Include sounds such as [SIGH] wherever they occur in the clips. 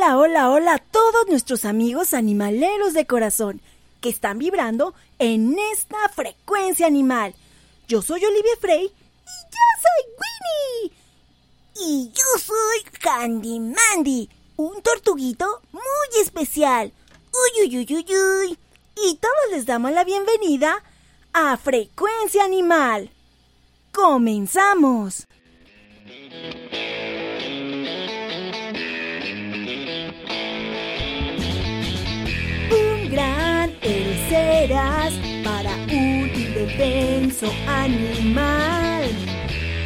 Hola, hola, hola a todos nuestros amigos animaleros de corazón que están vibrando en esta frecuencia animal. Yo soy Olivia Frey y yo soy Winnie. Y yo soy Candy Mandy, un tortuguito muy especial. Uy, uy, uy, uy, uy. Y todos les damos la bienvenida a Frecuencia Animal. ¡Comenzamos! Serás para un indefenso animal.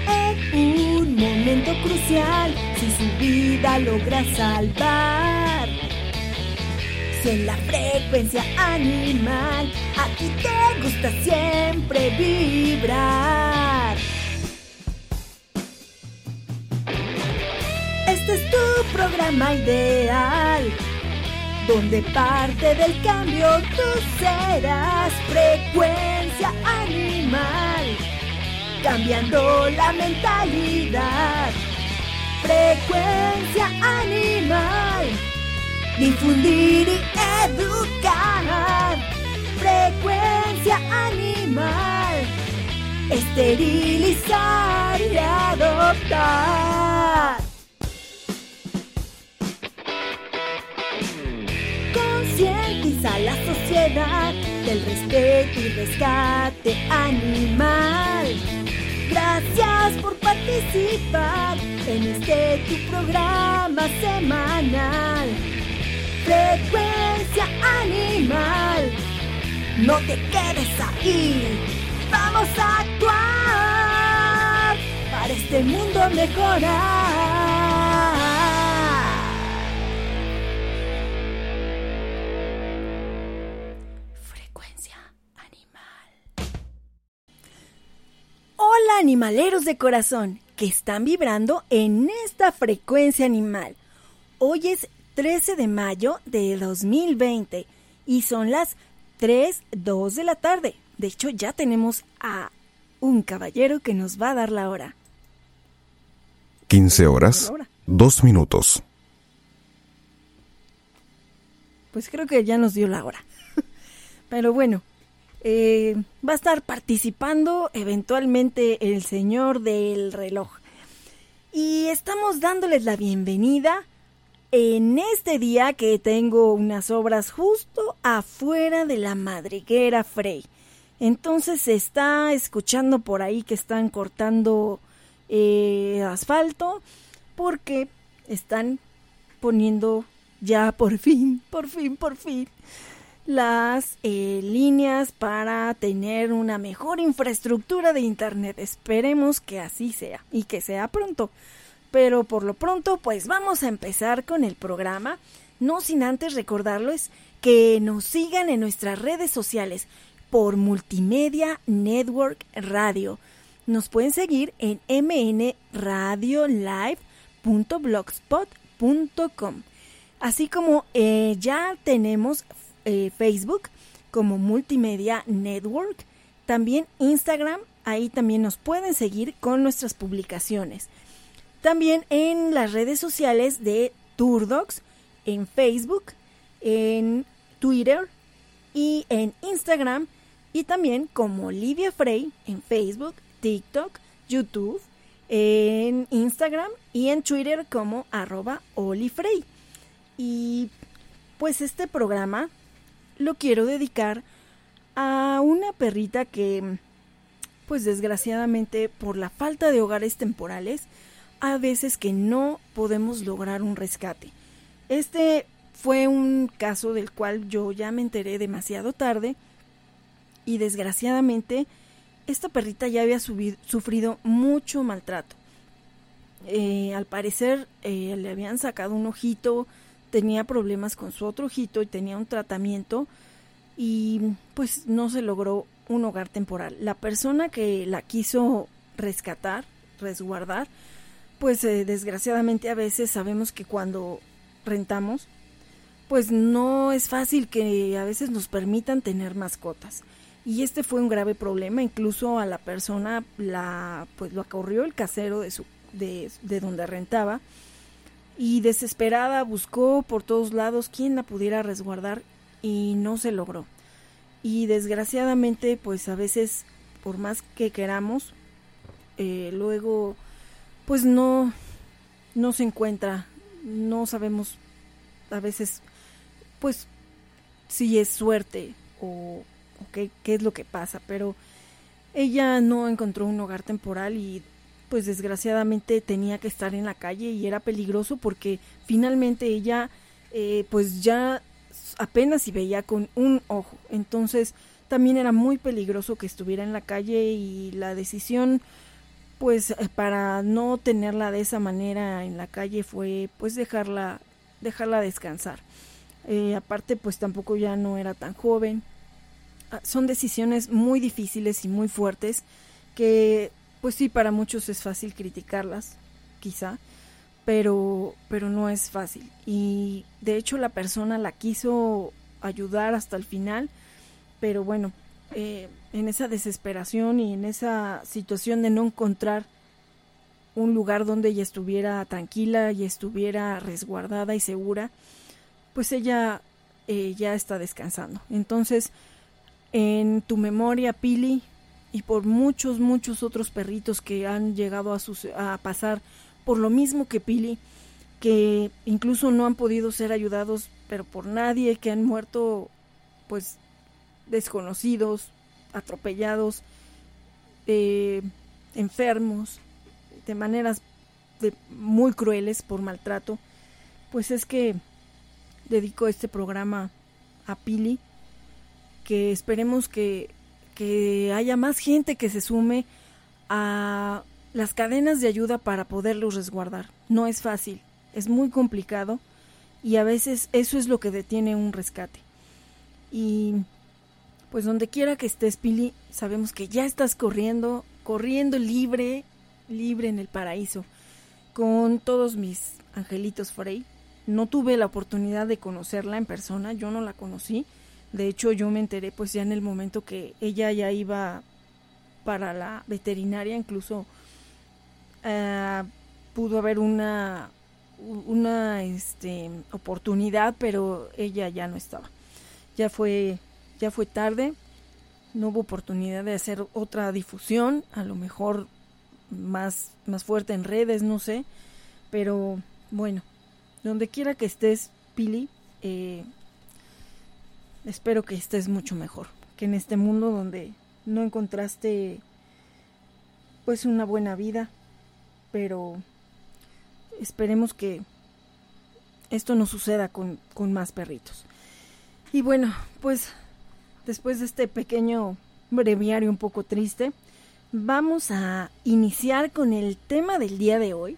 En un momento crucial, si su vida logra salvar. Si en la frecuencia animal a ti te gusta siempre vibrar. Este es tu programa ideal, donde parte del cambio tú serás frecuencia animal, cambiando la mentalidad. Frecuencia animal, difundir y educar. Frecuencia animal, esterilizar y adoptar. Del respeto y rescate animal. Gracias por participar en este tu programa semanal. Frecuencia animal. No te quedes ahí. Vamos a actuar para este mundo mejorar. Hola animaleros de corazón que están vibrando en esta frecuencia animal. Hoy es 13 de mayo de 2020 y son las 3, 2 de la tarde. De hecho, ya tenemos a un caballero que nos va a dar la hora. 15 horas, 2 minutos. Pues creo que ya nos dio la hora. [LAUGHS] Pero bueno, eh, va a estar participando eventualmente el señor del reloj. Y estamos dándoles la bienvenida en este día que tengo unas obras justo afuera de la madriguera Frey. Entonces se está escuchando por ahí que están cortando eh, asfalto porque están poniendo ya por fin, por fin, por fin las eh, líneas para tener una mejor infraestructura de internet. Esperemos que así sea y que sea pronto. Pero por lo pronto, pues vamos a empezar con el programa, no sin antes recordarles que nos sigan en nuestras redes sociales por Multimedia Network Radio. Nos pueden seguir en mnradiolive.blogspot.com. Así como eh, ya tenemos eh, Facebook como Multimedia Network, también Instagram, ahí también nos pueden seguir con nuestras publicaciones. También en las redes sociales de Turdocs, en Facebook, en Twitter y en Instagram, y también como Olivia Frey en Facebook, TikTok, YouTube, en Instagram y en Twitter como arroba Olifrey. Y pues este programa lo quiero dedicar a una perrita que, pues desgraciadamente por la falta de hogares temporales, a veces que no podemos lograr un rescate. Este fue un caso del cual yo ya me enteré demasiado tarde y desgraciadamente esta perrita ya había sufrido mucho maltrato. Eh, al parecer eh, le habían sacado un ojito, tenía problemas con su otro ojito y tenía un tratamiento y pues no se logró un hogar temporal. La persona que la quiso rescatar, resguardar, pues eh, desgraciadamente a veces sabemos que cuando rentamos, pues no es fácil que a veces nos permitan tener mascotas. Y este fue un grave problema, incluso a la persona la pues lo acorrió el casero de su de, de donde rentaba y desesperada buscó por todos lados quién la pudiera resguardar y no se logró. Y desgraciadamente, pues a veces, por más que queramos, eh, luego, pues no, no se encuentra, no sabemos a veces, pues, si es suerte o, qué, qué es lo que pasa, pero ella no encontró un hogar temporal y pues desgraciadamente tenía que estar en la calle y era peligroso porque finalmente ella eh, pues ya apenas si veía con un ojo. Entonces también era muy peligroso que estuviera en la calle y la decisión pues eh, para no tenerla de esa manera en la calle fue pues dejarla dejarla descansar. Eh, aparte pues tampoco ya no era tan joven. Ah, son decisiones muy difíciles y muy fuertes que pues sí, para muchos es fácil criticarlas, quizá, pero, pero no es fácil. Y de hecho la persona la quiso ayudar hasta el final, pero bueno, eh, en esa desesperación y en esa situación de no encontrar un lugar donde ella estuviera tranquila y estuviera resguardada y segura, pues ella eh, ya está descansando. Entonces, en tu memoria, Pili, y por muchos, muchos otros perritos que han llegado a, a pasar por lo mismo que Pili, que incluso no han podido ser ayudados, pero por nadie, que han muerto pues desconocidos, atropellados, eh, enfermos, de maneras muy crueles por maltrato, pues es que dedico este programa a Pili, que esperemos que que haya más gente que se sume a las cadenas de ayuda para poderlos resguardar. No es fácil, es muy complicado y a veces eso es lo que detiene un rescate. Y pues donde quiera que estés, Pili, sabemos que ya estás corriendo, corriendo libre, libre en el paraíso, con todos mis angelitos Frey. No tuve la oportunidad de conocerla en persona, yo no la conocí, de hecho, yo me enteré pues ya en el momento que ella ya iba para la veterinaria, incluso uh, pudo haber una una este, oportunidad, pero ella ya no estaba. Ya fue ya fue tarde, no hubo oportunidad de hacer otra difusión, a lo mejor más más fuerte en redes, no sé, pero bueno, donde quiera que estés, Pili, eh, espero que estés mucho mejor que en este mundo donde no encontraste pues una buena vida, pero esperemos que esto no suceda con, con más perritos. Y bueno, pues después de este pequeño breviario un poco triste, vamos a iniciar con el tema del día de hoy,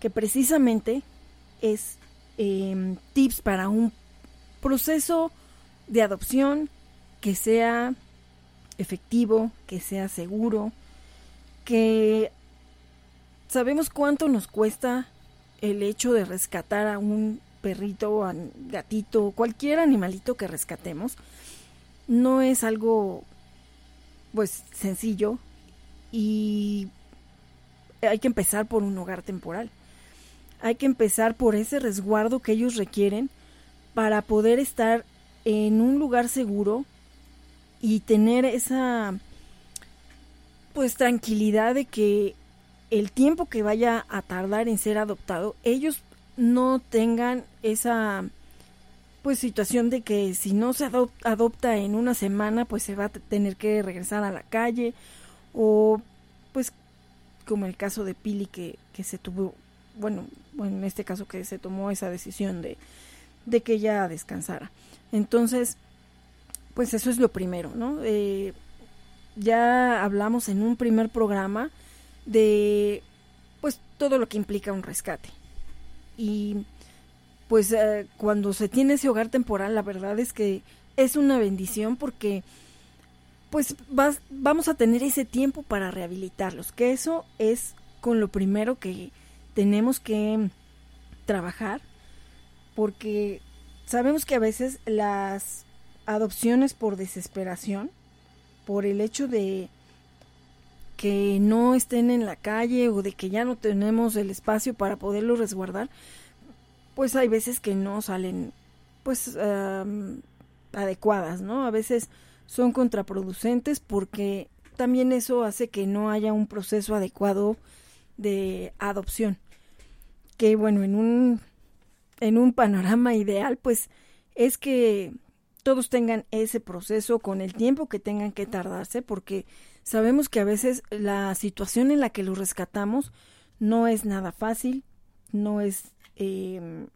que precisamente es em, tips para un proceso de adopción que sea efectivo, que sea seguro, que sabemos cuánto nos cuesta el hecho de rescatar a un perrito, a un gatito, cualquier animalito que rescatemos. No es algo pues sencillo y hay que empezar por un hogar temporal. Hay que empezar por ese resguardo que ellos requieren para poder estar en un lugar seguro y tener esa pues tranquilidad de que el tiempo que vaya a tardar en ser adoptado, ellos no tengan esa pues situación de que si no se adopta en una semana, pues se va a tener que regresar a la calle o pues como el caso de Pili que, que se tuvo, bueno, bueno, en este caso que se tomó esa decisión de, de que ella descansara. Entonces, pues eso es lo primero, ¿no? Eh, ya hablamos en un primer programa de pues todo lo que implica un rescate. Y pues eh, cuando se tiene ese hogar temporal, la verdad es que es una bendición porque pues vas, vamos a tener ese tiempo para rehabilitarlos, que eso es con lo primero que tenemos que trabajar, porque Sabemos que a veces las adopciones por desesperación, por el hecho de que no estén en la calle o de que ya no tenemos el espacio para poderlos resguardar, pues hay veces que no salen pues adecuadas, ¿no? A veces son contraproducentes porque también eso hace que no haya un proceso adecuado de adopción. Que bueno, en un en un panorama ideal, pues es que todos tengan ese proceso con el tiempo que tengan que tardarse, porque sabemos que a veces la situación en la que los rescatamos no es nada fácil, no es eh,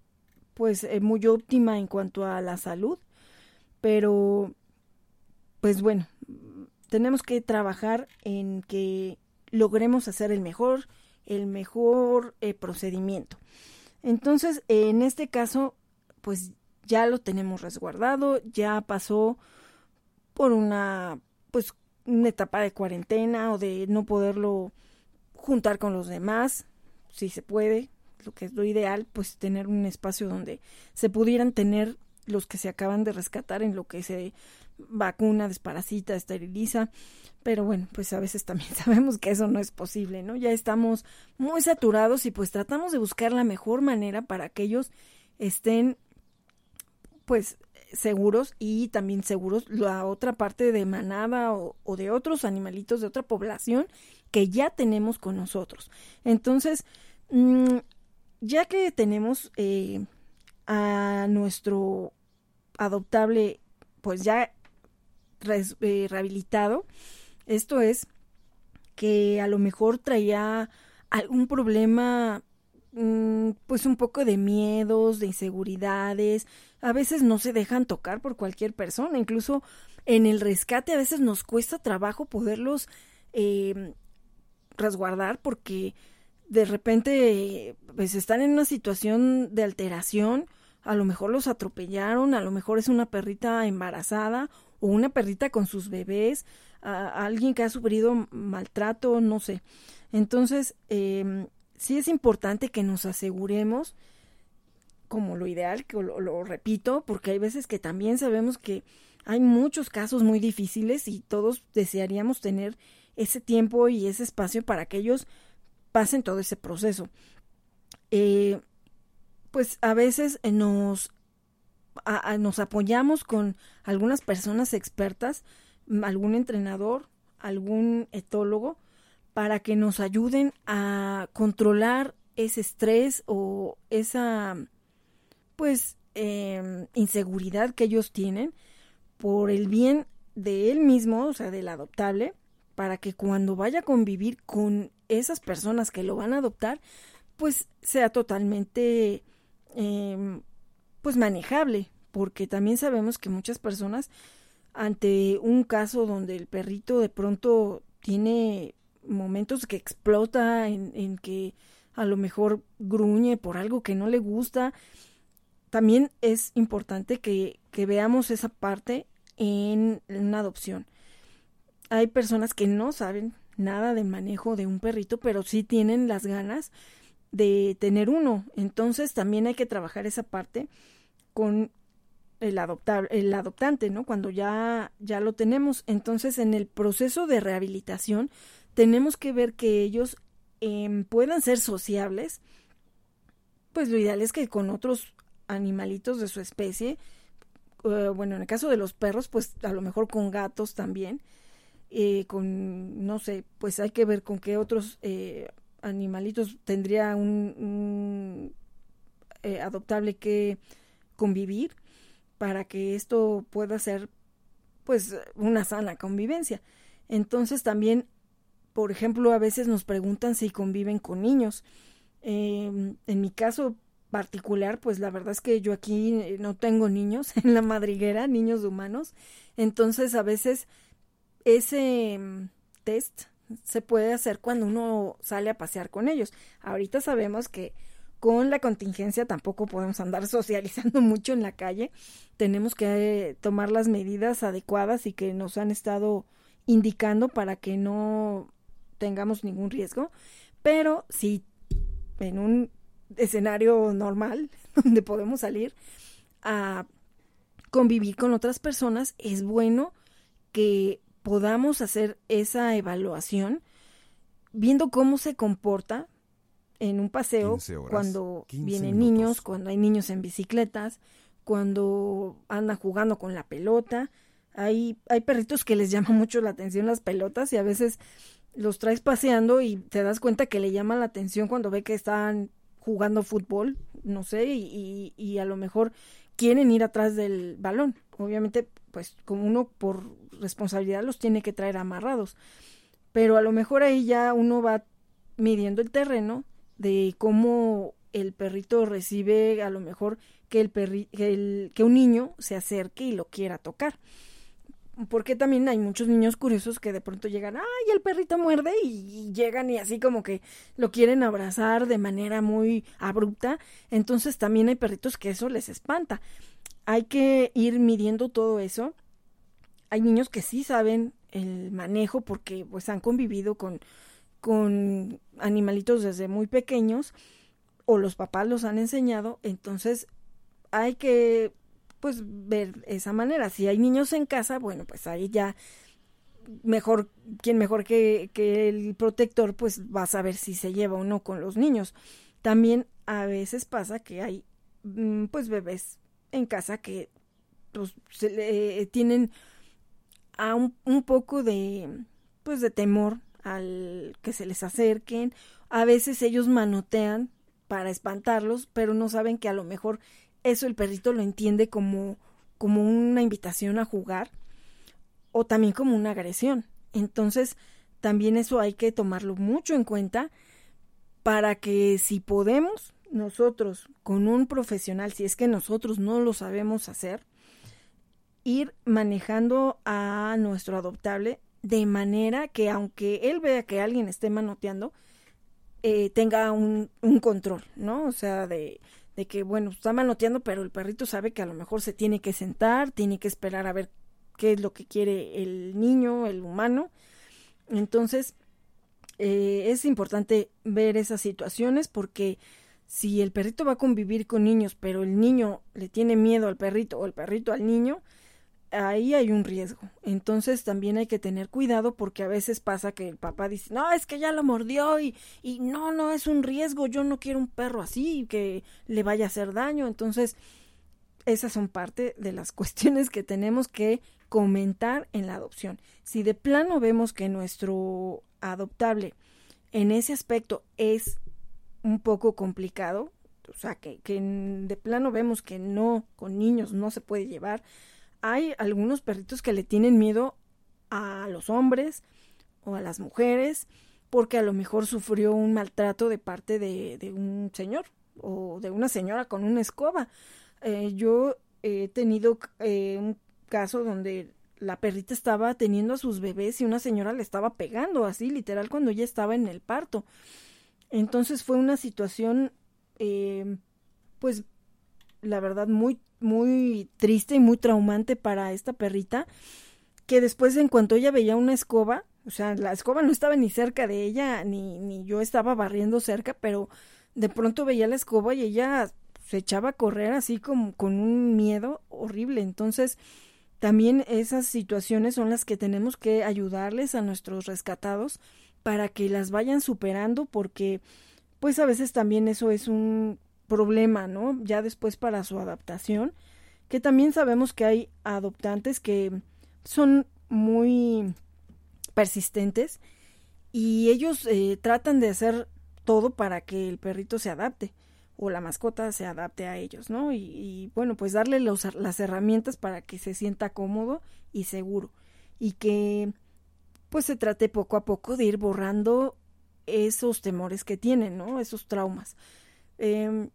pues eh, muy óptima en cuanto a la salud, pero pues bueno, tenemos que trabajar en que logremos hacer el mejor, el mejor eh, procedimiento. Entonces, en este caso, pues ya lo tenemos resguardado, ya pasó por una, pues, una etapa de cuarentena o de no poderlo juntar con los demás, si se puede, lo que es lo ideal, pues tener un espacio donde se pudieran tener los que se acaban de rescatar en lo que se vacuna, desparasita, esteriliza, pero bueno, pues a veces también [LAUGHS] sabemos que eso no es posible, ¿no? Ya estamos muy saturados y pues tratamos de buscar la mejor manera para que ellos estén pues seguros y también seguros la otra parte de manada o, de otros animalitos de otra población que ya tenemos con nosotros. Entonces, mm, ya que tenemos eh, a nuestro adoptable, pues ya eh, rehabilitado, esto es que a lo mejor traía algún problema mm, pues un poco de miedos, de inseguridades, a veces no se dejan tocar por cualquier persona, incluso en el rescate a veces nos cuesta trabajo poderlos eh, resguardar porque de repente pues están en una situación de alteración, a lo mejor los atropellaron, a lo mejor es una perrita embarazada o una perrita con sus bebés, a, alguien que ha sufrido maltrato, no sé. Entonces, eh, sí es importante que nos aseguremos como lo ideal, que lo, repito, porque hay veces que también sabemos que hay muchos casos muy difíciles y todos desearíamos tener ese tiempo y ese espacio para que ellos pasen todo ese proceso. Eh, pues a veces nos, nos apoyamos con algunas personas expertas, algún entrenador, algún etólogo, para que nos ayuden a controlar ese estrés o esa pues em, inseguridad que ellos tienen por el bien de él mismo, o sea, del adoptable, para que cuando vaya a convivir con esas personas que lo van a adoptar, pues sea totalmente em, pues manejable, porque también sabemos que muchas personas ante un caso donde el perrito de pronto tiene momentos que explota, en, en que a lo mejor gruñe por algo que no le gusta, también es importante que, veamos esa parte en una adopción. Hay personas que no saben nada de manejo de un perrito, pero sí tienen las ganas de tener uno. Entonces también hay que trabajar esa parte con el adoptar, el adoptante, ¿no? Cuando ya, ya lo tenemos. Entonces, en el proceso de rehabilitación, tenemos que ver que ellos em, puedan ser sociables. Pues lo ideal es que con otros animalitos de su especie. Eh, bueno, en el caso de los perros, pues a lo mejor con gatos también. Eh, con, no sé, pues hay que ver con qué otros eh, animalitos tendría un, adoptable que convivir para que esto pueda ser pues una sana convivencia. Entonces también, por ejemplo, a veces nos preguntan si conviven con niños. en mi caso, particular, pues la verdad es que yo aquí eh, no tengo niños [LAUGHS] en la madriguera, niños humanos. Entonces, a veces ese mm, test se puede hacer cuando uno sale a pasear con ellos. Ahorita sabemos que con la contingencia tampoco podemos andar [LAUGHS] socializando mucho en la calle. Tenemos que eh, tomar las medidas adecuadas y que nos han estado indicando para que no tengamos ningún riesgo. Pero si en un escenario normal [LAUGHS] donde podemos salir a convivir con otras personas, es bueno que podamos hacer esa evaluación viendo cómo se comporta en un paseo cuando vienen niños, cuando hay niños en bicicletas, cuando andan jugando con la pelota. Hay, hay perritos que les llama [LAUGHS] mucho la atención las pelotas y a veces los traes paseando y te das cuenta que le llama la atención cuando ve que están jugando fútbol, no sé, y, y a lo mejor quieren ir atrás del balón. Obviamente, pues como uno por responsabilidad los tiene que traer amarrados. Pero a lo mejor ahí ya uno va midiendo el terreno de cómo el perrito recibe a lo mejor que el, perri que, que un niño se acerque y lo quiera tocar porque también hay muchos niños curiosos que de pronto llegan, ay, el perrito muerde y, llegan y así como que lo quieren abrazar de manera muy abrupta. Entonces también hay perritos que eso les espanta. Hay que ir midiendo todo eso. Hay niños que sí saben el manejo porque pues han convivido con, con animalitos desde muy pequeños o los papás los han enseñado. Entonces hay que pues ver esa manera. Si hay niños en casa, bueno, pues ahí ya mejor, quien mejor que, que el protector, pues va a saber si se lleva o no con los niños. También a veces pasa que hay mm, pues bebés en casa que pues, se, tienen a un, un, poco de pues de temor al que se les acerquen. A veces ellos manotean para espantarlos, pero no saben que a lo mejor eso el perrito lo entiende como, como una invitación a jugar o también como una agresión. Entonces, también eso hay que tomarlo mucho en cuenta para que si podemos nosotros con un profesional, si es que nosotros no lo sabemos hacer, ir manejando a nuestro adoptable de manera que aunque él vea que alguien esté manoteando, eh, tenga un, un control, ¿no? O sea, de, de que, bueno, está manoteando, pero el perrito sabe que a lo mejor se tiene que sentar, tiene que esperar a ver qué es lo que quiere el niño, el humano. Entonces, eh, es importante ver esas situaciones porque si el perrito va a convivir con niños, pero el niño le tiene miedo al perrito o el perrito al niño, ahí hay un riesgo. Entonces también hay que tener cuidado porque a veces pasa que el papá dice, no, es que ya lo mordió y, y no, no, es un riesgo, yo no quiero un perro así que le vaya a hacer daño. Entonces, esas son parte de las [LAUGHS] cuestiones que tenemos que comentar en la adopción. Si de plano vemos que nuestro adoptable en ese aspecto es un poco complicado, o sea, que, que de plano vemos que no, con niños no se puede llevar, hay algunos perritos que le tienen miedo a los hombres o a las mujeres porque a lo mejor sufrió un maltrato de parte de, un señor o de una señora con una escoba. Eh, yo he tenido eh, un caso donde la perrita estaba teniendo a sus bebés y una señora le estaba pegando así literal cuando ella estaba en el parto. Entonces fue una situación eh, pues la verdad muy muy triste y muy traumante para esta perrita, que después en cuanto ella veía una escoba, o sea, la escoba no estaba ni cerca de ella, ni, ni yo estaba barriendo cerca, pero de pronto veía la escoba y ella se echaba a correr así como con un miedo horrible. Entonces, también esas situaciones son las que tenemos que ayudarles a nuestros rescatados para que las vayan superando porque pues a veces también eso es un problema, ¿no? Ya después para su adaptación, que también sabemos que hay adoptantes que son muy persistentes y ellos eh, tratan de hacer todo para que el perrito se adapte o la mascota se adapte a ellos, ¿no? Y, bueno, pues darle los, las herramientas para que se sienta cómodo y seguro y que pues se trate poco a poco de ir borrando esos temores que tienen, ¿no? Esos traumas. Em,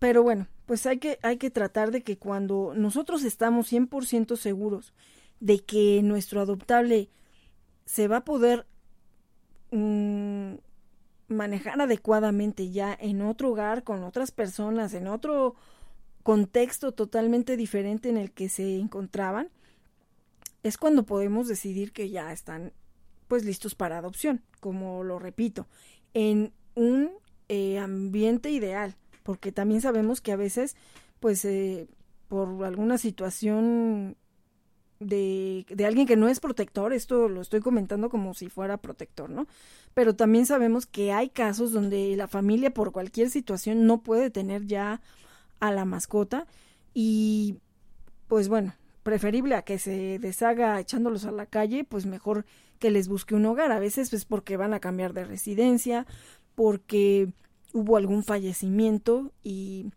pero bueno, pues hay que, hay que tratar de que cuando nosotros estamos 100% seguros de que nuestro adoptable se va a poder mm, manejar adecuadamente ya en otro hogar, con otras personas, en otro contexto totalmente diferente en el que se encontraban, es cuando podemos decidir que ya están pues listos para adopción, como lo repito, en un eh, ambiente ideal, porque también sabemos que a veces, pues, eh, por alguna situación de, de, alguien que no es protector, esto lo estoy comentando como si fuera protector, ¿no? Pero también sabemos que hay casos donde la familia por cualquier situación no puede tener ya a la mascota y pues bueno, preferible a que se deshaga echándolos a la calle, pues mejor que les busque un hogar. A veces pues porque van a cambiar de residencia, porque hubo algún fallecimiento y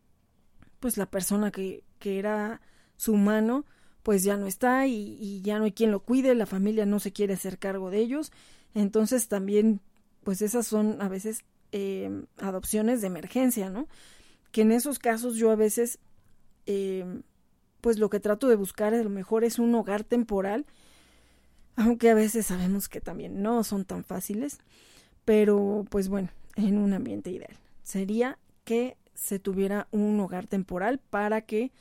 pues la persona que, que era su mano pues ya no está y, ya no hay quien lo cuide, la familia no se quiere hacer cargo de ellos. Entonces también pues esas son a veces eh, adopciones de emergencia, ¿no? Que en esos casos yo a veces eh, pues lo que trato de buscar a lo mejor es un hogar temporal, aunque a veces sabemos que también no son tan fáciles, pero pues bueno, en un ambiente ideal. Sería que se tuviera un hogar temporal para que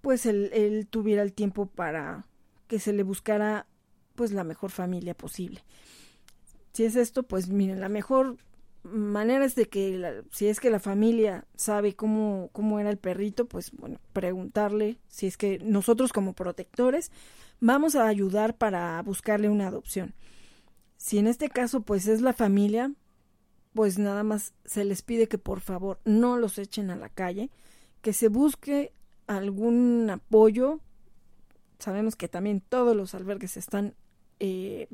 pues él, tuviera el tiempo para que se le buscara pues la mejor familia posible. Si es esto, pues miren, la mejor manera es de que si es que la familia sabe cómo, cómo era el perrito, pues bueno, preguntarle si es que nosotros como protectores vamos a ayudar para buscarle una adopción. Si en este caso pues es la familia, pues nada más se les pide que por favor no los echen a la calle, que se busque algún apoyo. Sabemos que también todos los albergues están eh,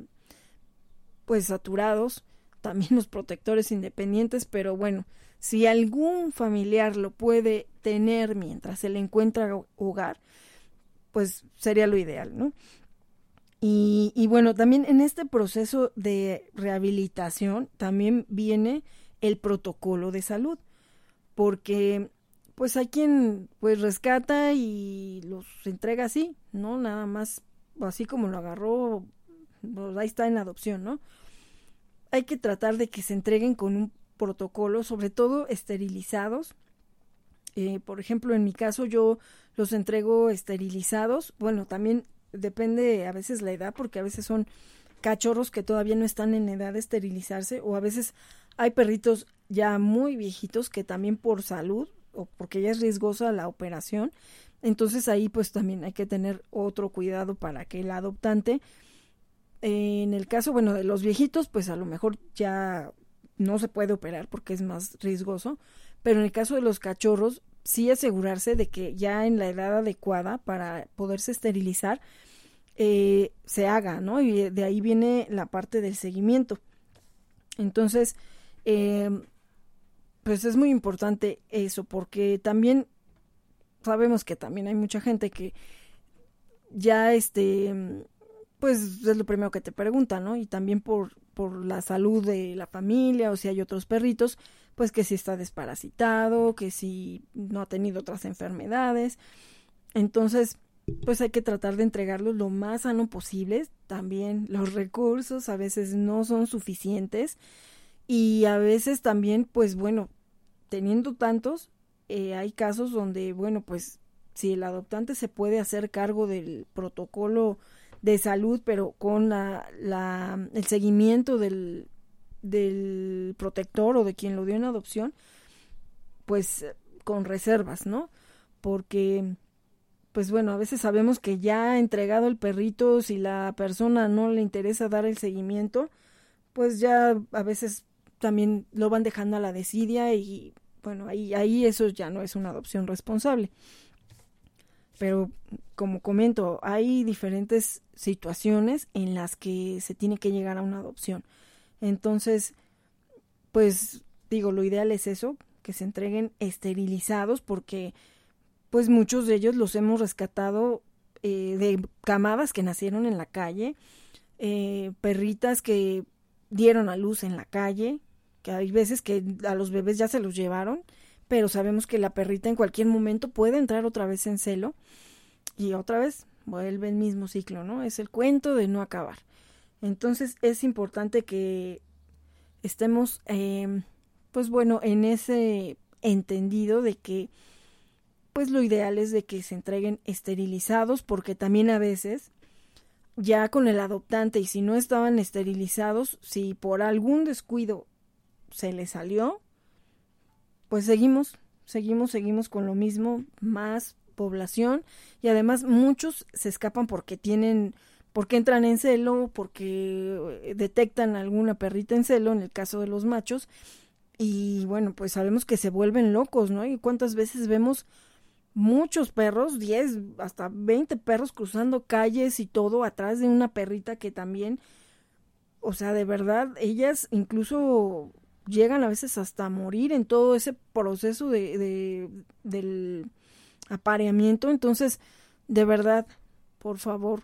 pues saturados, también los protectores independientes, pero bueno, si algún familiar lo puede tener mientras se le encuentra hogar, pues sería lo ideal, ¿no? Y, bueno, también en este proceso de rehabilitación también viene el protocolo de salud, porque pues hay quien pues rescata y los entrega así, ¿no? Nada más así como lo agarró, pues, ahí está en adopción, ¿no? Hay que tratar de que se entreguen con un protocolo, sobre todo esterilizados. Eh, por ejemplo, en mi caso yo los entrego esterilizados. Bueno, también depende a veces la edad, porque a veces son cachorros que todavía no están en edad de esterilizarse, o a veces hay perritos ya muy viejitos que también por salud o porque ya es riesgosa la operación, entonces ahí pues también hay que tener otro cuidado para que el adoptante, en el caso, bueno, de los viejitos, pues a lo mejor ya no se puede operar porque es más riesgoso, pero en el caso de los cachorros, sí asegurarse de que ya en la edad adecuada para poderse esterilizar eh, se haga, ¿no? Y de ahí viene la parte del seguimiento. Entonces, eh, pues es muy importante eso, porque también sabemos que también hay mucha gente que ya este pues es lo primero que te pregunta, ¿no? Y también por, por la salud de la familia o si hay otros perritos, pues que si está desparasitado, que si no ha tenido otras enfermedades. Entonces, pues hay que tratar de entregarlos lo más sano posible. También los recursos a veces no son suficientes y a veces también, pues bueno, teniendo tantos, eh, hay casos donde, bueno, pues si el adoptante se puede hacer cargo del protocolo de salud, pero con la, la, el seguimiento del, del protector o de quien lo dio en adopción, pues con reservas, ¿no? Porque, pues bueno, a veces sabemos que ya ha entregado el perrito, si la persona no le interesa dar el seguimiento, pues ya a veces también lo van dejando a la desidia y bueno, ahí, ahí eso ya no es una adopción responsable. Pero como comento, hay diferentes situaciones en las que se tiene que llegar a una adopción. Entonces, pues digo, lo ideal es eso, que se entreguen esterilizados porque pues muchos de ellos los hemos rescatado eh, de camadas que nacieron en la calle, eh, perritas que dieron a luz en la calle, que hay veces que a los bebés ya se los llevaron, pero sabemos que la perrita en cualquier momento puede entrar otra vez en celo y otra vez vuelve el mismo ciclo, ¿no? Es el cuento de no acabar. Entonces es importante que estemos, eh, pues bueno, en ese entendido de que, pues lo ideal es de que se entreguen esterilizados, porque también a veces, ya con el adoptante, y si no estaban esterilizados, si por algún descuido se le salió, pues seguimos, seguimos, seguimos con lo mismo, más población y además muchos se escapan porque tienen porque entran en celo, porque eh, detectan alguna perrita en celo, en el caso de los machos, y bueno, pues sabemos que se vuelven locos, ¿no? Y cuántas veces vemos muchos perros, 10 hasta 20 perros cruzando calles y todo atrás de una perrita que también, o sea, de verdad, ellas incluso llegan a veces hasta morir en todo ese proceso de, de del apareamiento. Entonces, de verdad, por favor,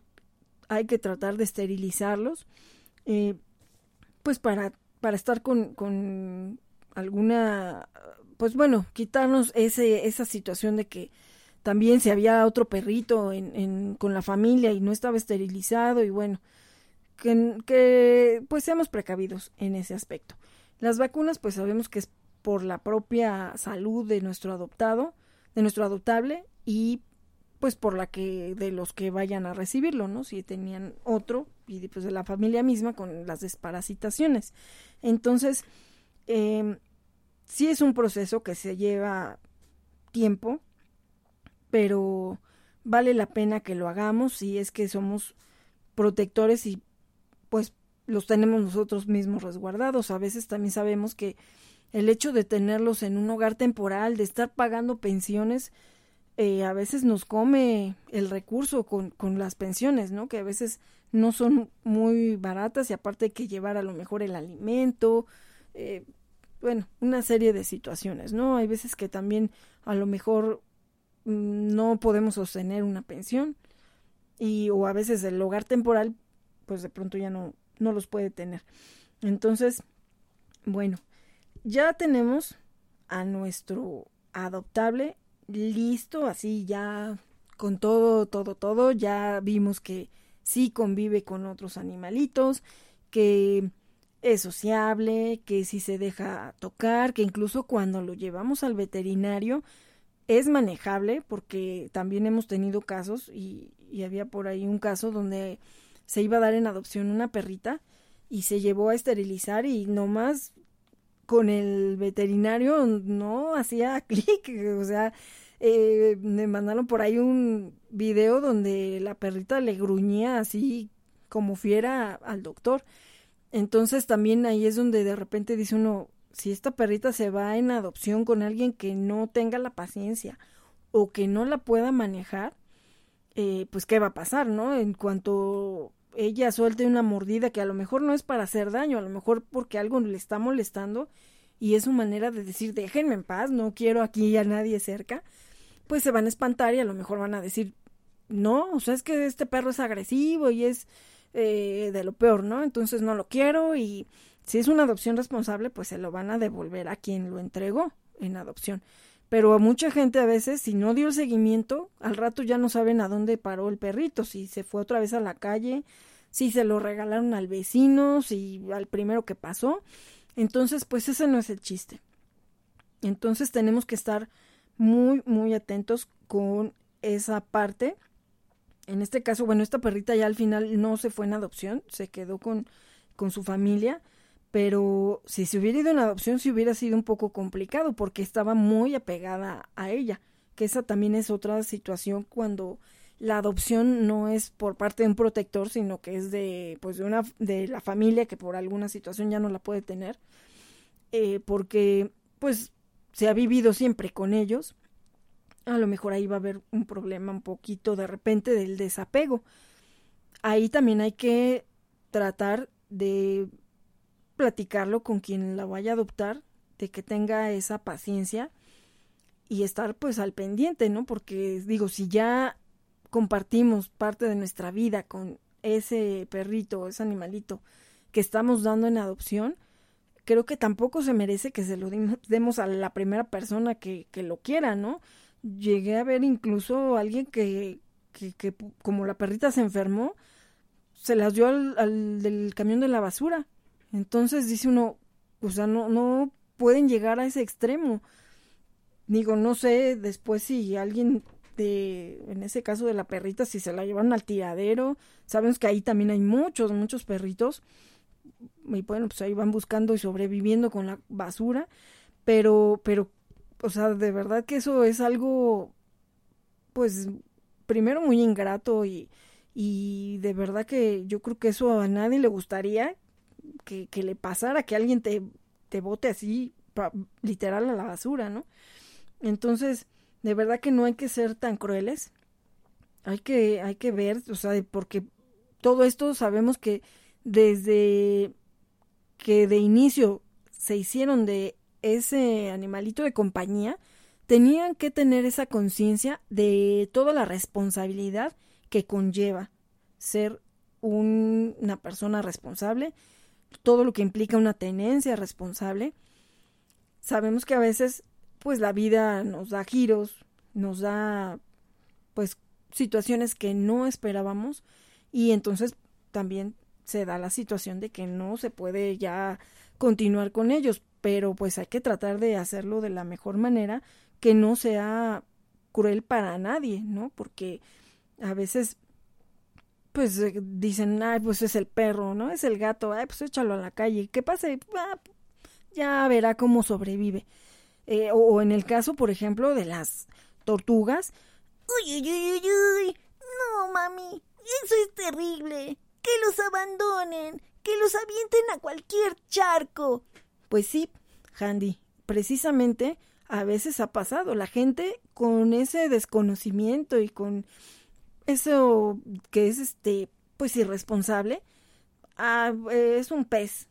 hay que tratar de esterilizarlos, eh, pues para, para estar con, con alguna, pues bueno, quitarnos ese, esa situación de que también si había otro perrito en, en, con la familia y no estaba esterilizado y bueno, que, que pues seamos precavidos en ese aspecto. Las vacunas pues sabemos que es por la propia salud de nuestro adoptado, de nuestro adoptable y pues por la que de los que vayan a recibirlo, ¿no? Si tenían otro y pues de la familia misma con las desparasitaciones. Entonces, eh, sí es un proceso que se lleva tiempo, pero vale la pena que lo hagamos si es que somos protectores y pues los tenemos nosotros mismos resguardados. A veces también sabemos que el hecho de tenerlos en un hogar temporal, de estar pagando pensiones, eh, a veces nos come el recurso con, con las pensiones, ¿no? Que a veces no son muy baratas y aparte hay que llevar a lo mejor el alimento, eh, bueno, una serie de situaciones, ¿no? Hay veces que también a lo mejor mm, no podemos sostener una pensión y o a veces el hogar temporal pues de pronto ya no no los puede tener. Entonces, bueno, ya tenemos a nuestro adoptable listo, así ya con todo, todo, todo, ya vimos que sí convive con otros animalitos, que es sociable, que sí se deja tocar, que incluso cuando lo llevamos al veterinario es manejable, porque también hemos tenido casos y, y había por ahí un caso donde se iba a dar en adopción una perrita y se llevó a esterilizar y nomás con el veterinario no hacía [LAUGHS] clic, o sea, eh, me mandaron por ahí un video donde la perrita le gruñía así como fiera al doctor. Entonces también ahí es donde de repente dice uno, si esta perrita se va en adopción con alguien que no tenga la paciencia o que no la pueda manejar, eh, pues qué va a pasar, ¿no? En cuanto ella suelte una mordida que a lo mejor no es para hacer daño, a lo mejor porque algo le está molestando y es su manera de decir déjenme en paz, no quiero aquí a nadie cerca, pues se van a espantar y a lo mejor van a decir no, o sea, es que este perro es agresivo y es eh, de lo peor, ¿no? Entonces no lo quiero y si es una adopción responsable, pues se lo van a devolver a quien lo entregó en adopción. Pero a mucha gente a veces, si no dio el seguimiento, al rato ya no saben a dónde paró el perrito, si se fue otra vez a la calle, si se lo regalaron al vecino, si al primero que pasó. Entonces, pues ese no es el chiste. Entonces tenemos que estar muy, muy atentos con esa parte. En este caso, bueno, esta perrita ya al final no se fue en adopción, se quedó con, con su familia pero si se hubiera ido en adopción sí hubiera sido un poco complicado porque estaba muy apegada a ella, que esa también es otra situación cuando la adopción no es por parte de un protector, sino que es de pues de una de la familia que por alguna situación ya no la puede tener, eh, porque pues se ha vivido siempre con ellos. A lo mejor ahí va a haber un problema un poquito de repente del desapego. Ahí también hay que tratar de platicarlo con quien la vaya a adoptar, de que tenga esa paciencia y estar pues al pendiente, ¿no? Porque digo, si ya compartimos parte de nuestra vida con ese perrito, ese animalito que estamos dando en adopción, creo que tampoco se merece que se lo demos a la primera persona que, que lo quiera, ¿no? Llegué a ver incluso a alguien que, que, que, como la perrita se enfermó, se las dio al, al del camión de la basura entonces dice uno, o sea, no, no pueden llegar a ese extremo. Digo, no sé después si alguien en ese caso de la perrita, si se la llevan al tiradero. Sabemos que ahí también hay muchos, muchos perritos. Y bueno, pues ahí van buscando y sobreviviendo con la basura. Pero, pero, o sea, de verdad que eso es algo pues, primero muy ingrato y, y de verdad que yo creo que eso a nadie le gustaría que, que le pasara, que alguien te, te bote así, literal a la basura, ¿no? Entonces, de verdad que no hay que ser tan crueles. Hay que, hay que ver, o sea, porque todo esto sabemos que desde que de inicio se hicieron de ese animalito de compañía, tenían que tener esa conciencia de toda la responsabilidad que conlleva ser una persona responsable, todo lo que implica una tenencia responsable. Sabemos que a veces pues la vida nos da giros, nos da pues situaciones que no esperábamos y entonces también se da la situación de que no se puede ya continuar con ellos, pero pues hay que tratar de hacerlo de la mejor manera que no sea cruel para nadie, ¿no? Porque a veces pues eh, dicen, ay, pues es el perro, ¿no? Es el gato, ay, pues échalo a la calle, ¿qué pasa? Ah, ya verá cómo sobrevive. Eh, o, en el caso, por ejemplo, de las tortugas. Uy, uy, uy, uy. No, mami, eso es terrible. Que los abandonen, que los avienten a cualquier charco. Pues sí, Handy, precisamente a veces ha pasado. La gente con ese desconocimiento y con eso que es este, pues irresponsable, ah, es un pez,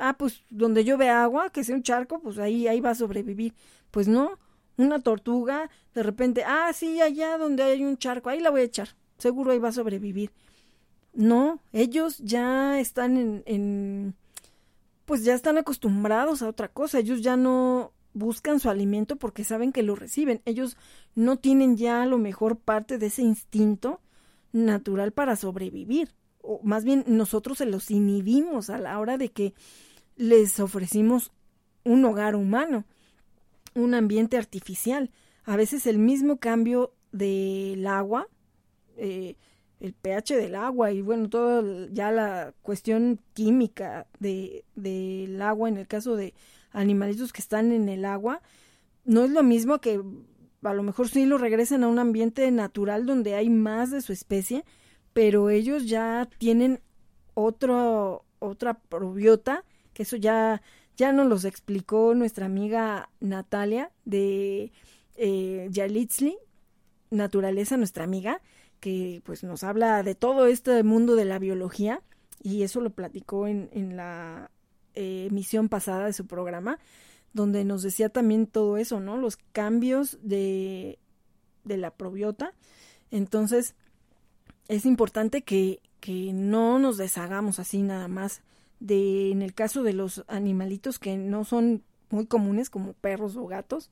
ah, pues donde vea agua, que sea un charco, pues ahí, ahí va a sobrevivir. Pues no, una tortuga, de repente, ah, sí, allá donde hay un charco, ahí la voy a echar, seguro ahí va a sobrevivir. No, ellos ya están en, en pues ya están acostumbrados a otra cosa, ellos ya no buscan su alimento porque saben que lo reciben, ellos no tienen ya a lo mejor parte de ese instinto natural para sobrevivir, o más bien nosotros se los inhibimos a la hora de que les ofrecimos un hogar humano, un ambiente artificial. A veces el mismo cambio del agua, eh, el pH del agua y bueno, todo ya la cuestión química de, del agua en el caso de animalitos que están en el agua, no es lo mismo que a lo mejor sí lo regresen a un ambiente natural donde hay más de su especie, pero ellos ya tienen otro, otra probiota que eso ya, ya nos los explicó nuestra amiga Natalia de eh, Naturaleza, nuestra amiga, que pues nos habla de todo este mundo de la biología y eso lo platicó en, en la eh, emisión pasada de su programa, donde nos decía también todo eso, ¿no? Los cambios de, de la probiota. Entonces, es importante que, que no nos deshagamos así nada más de en el caso de los animalitos que no son muy comunes como perros o gatos,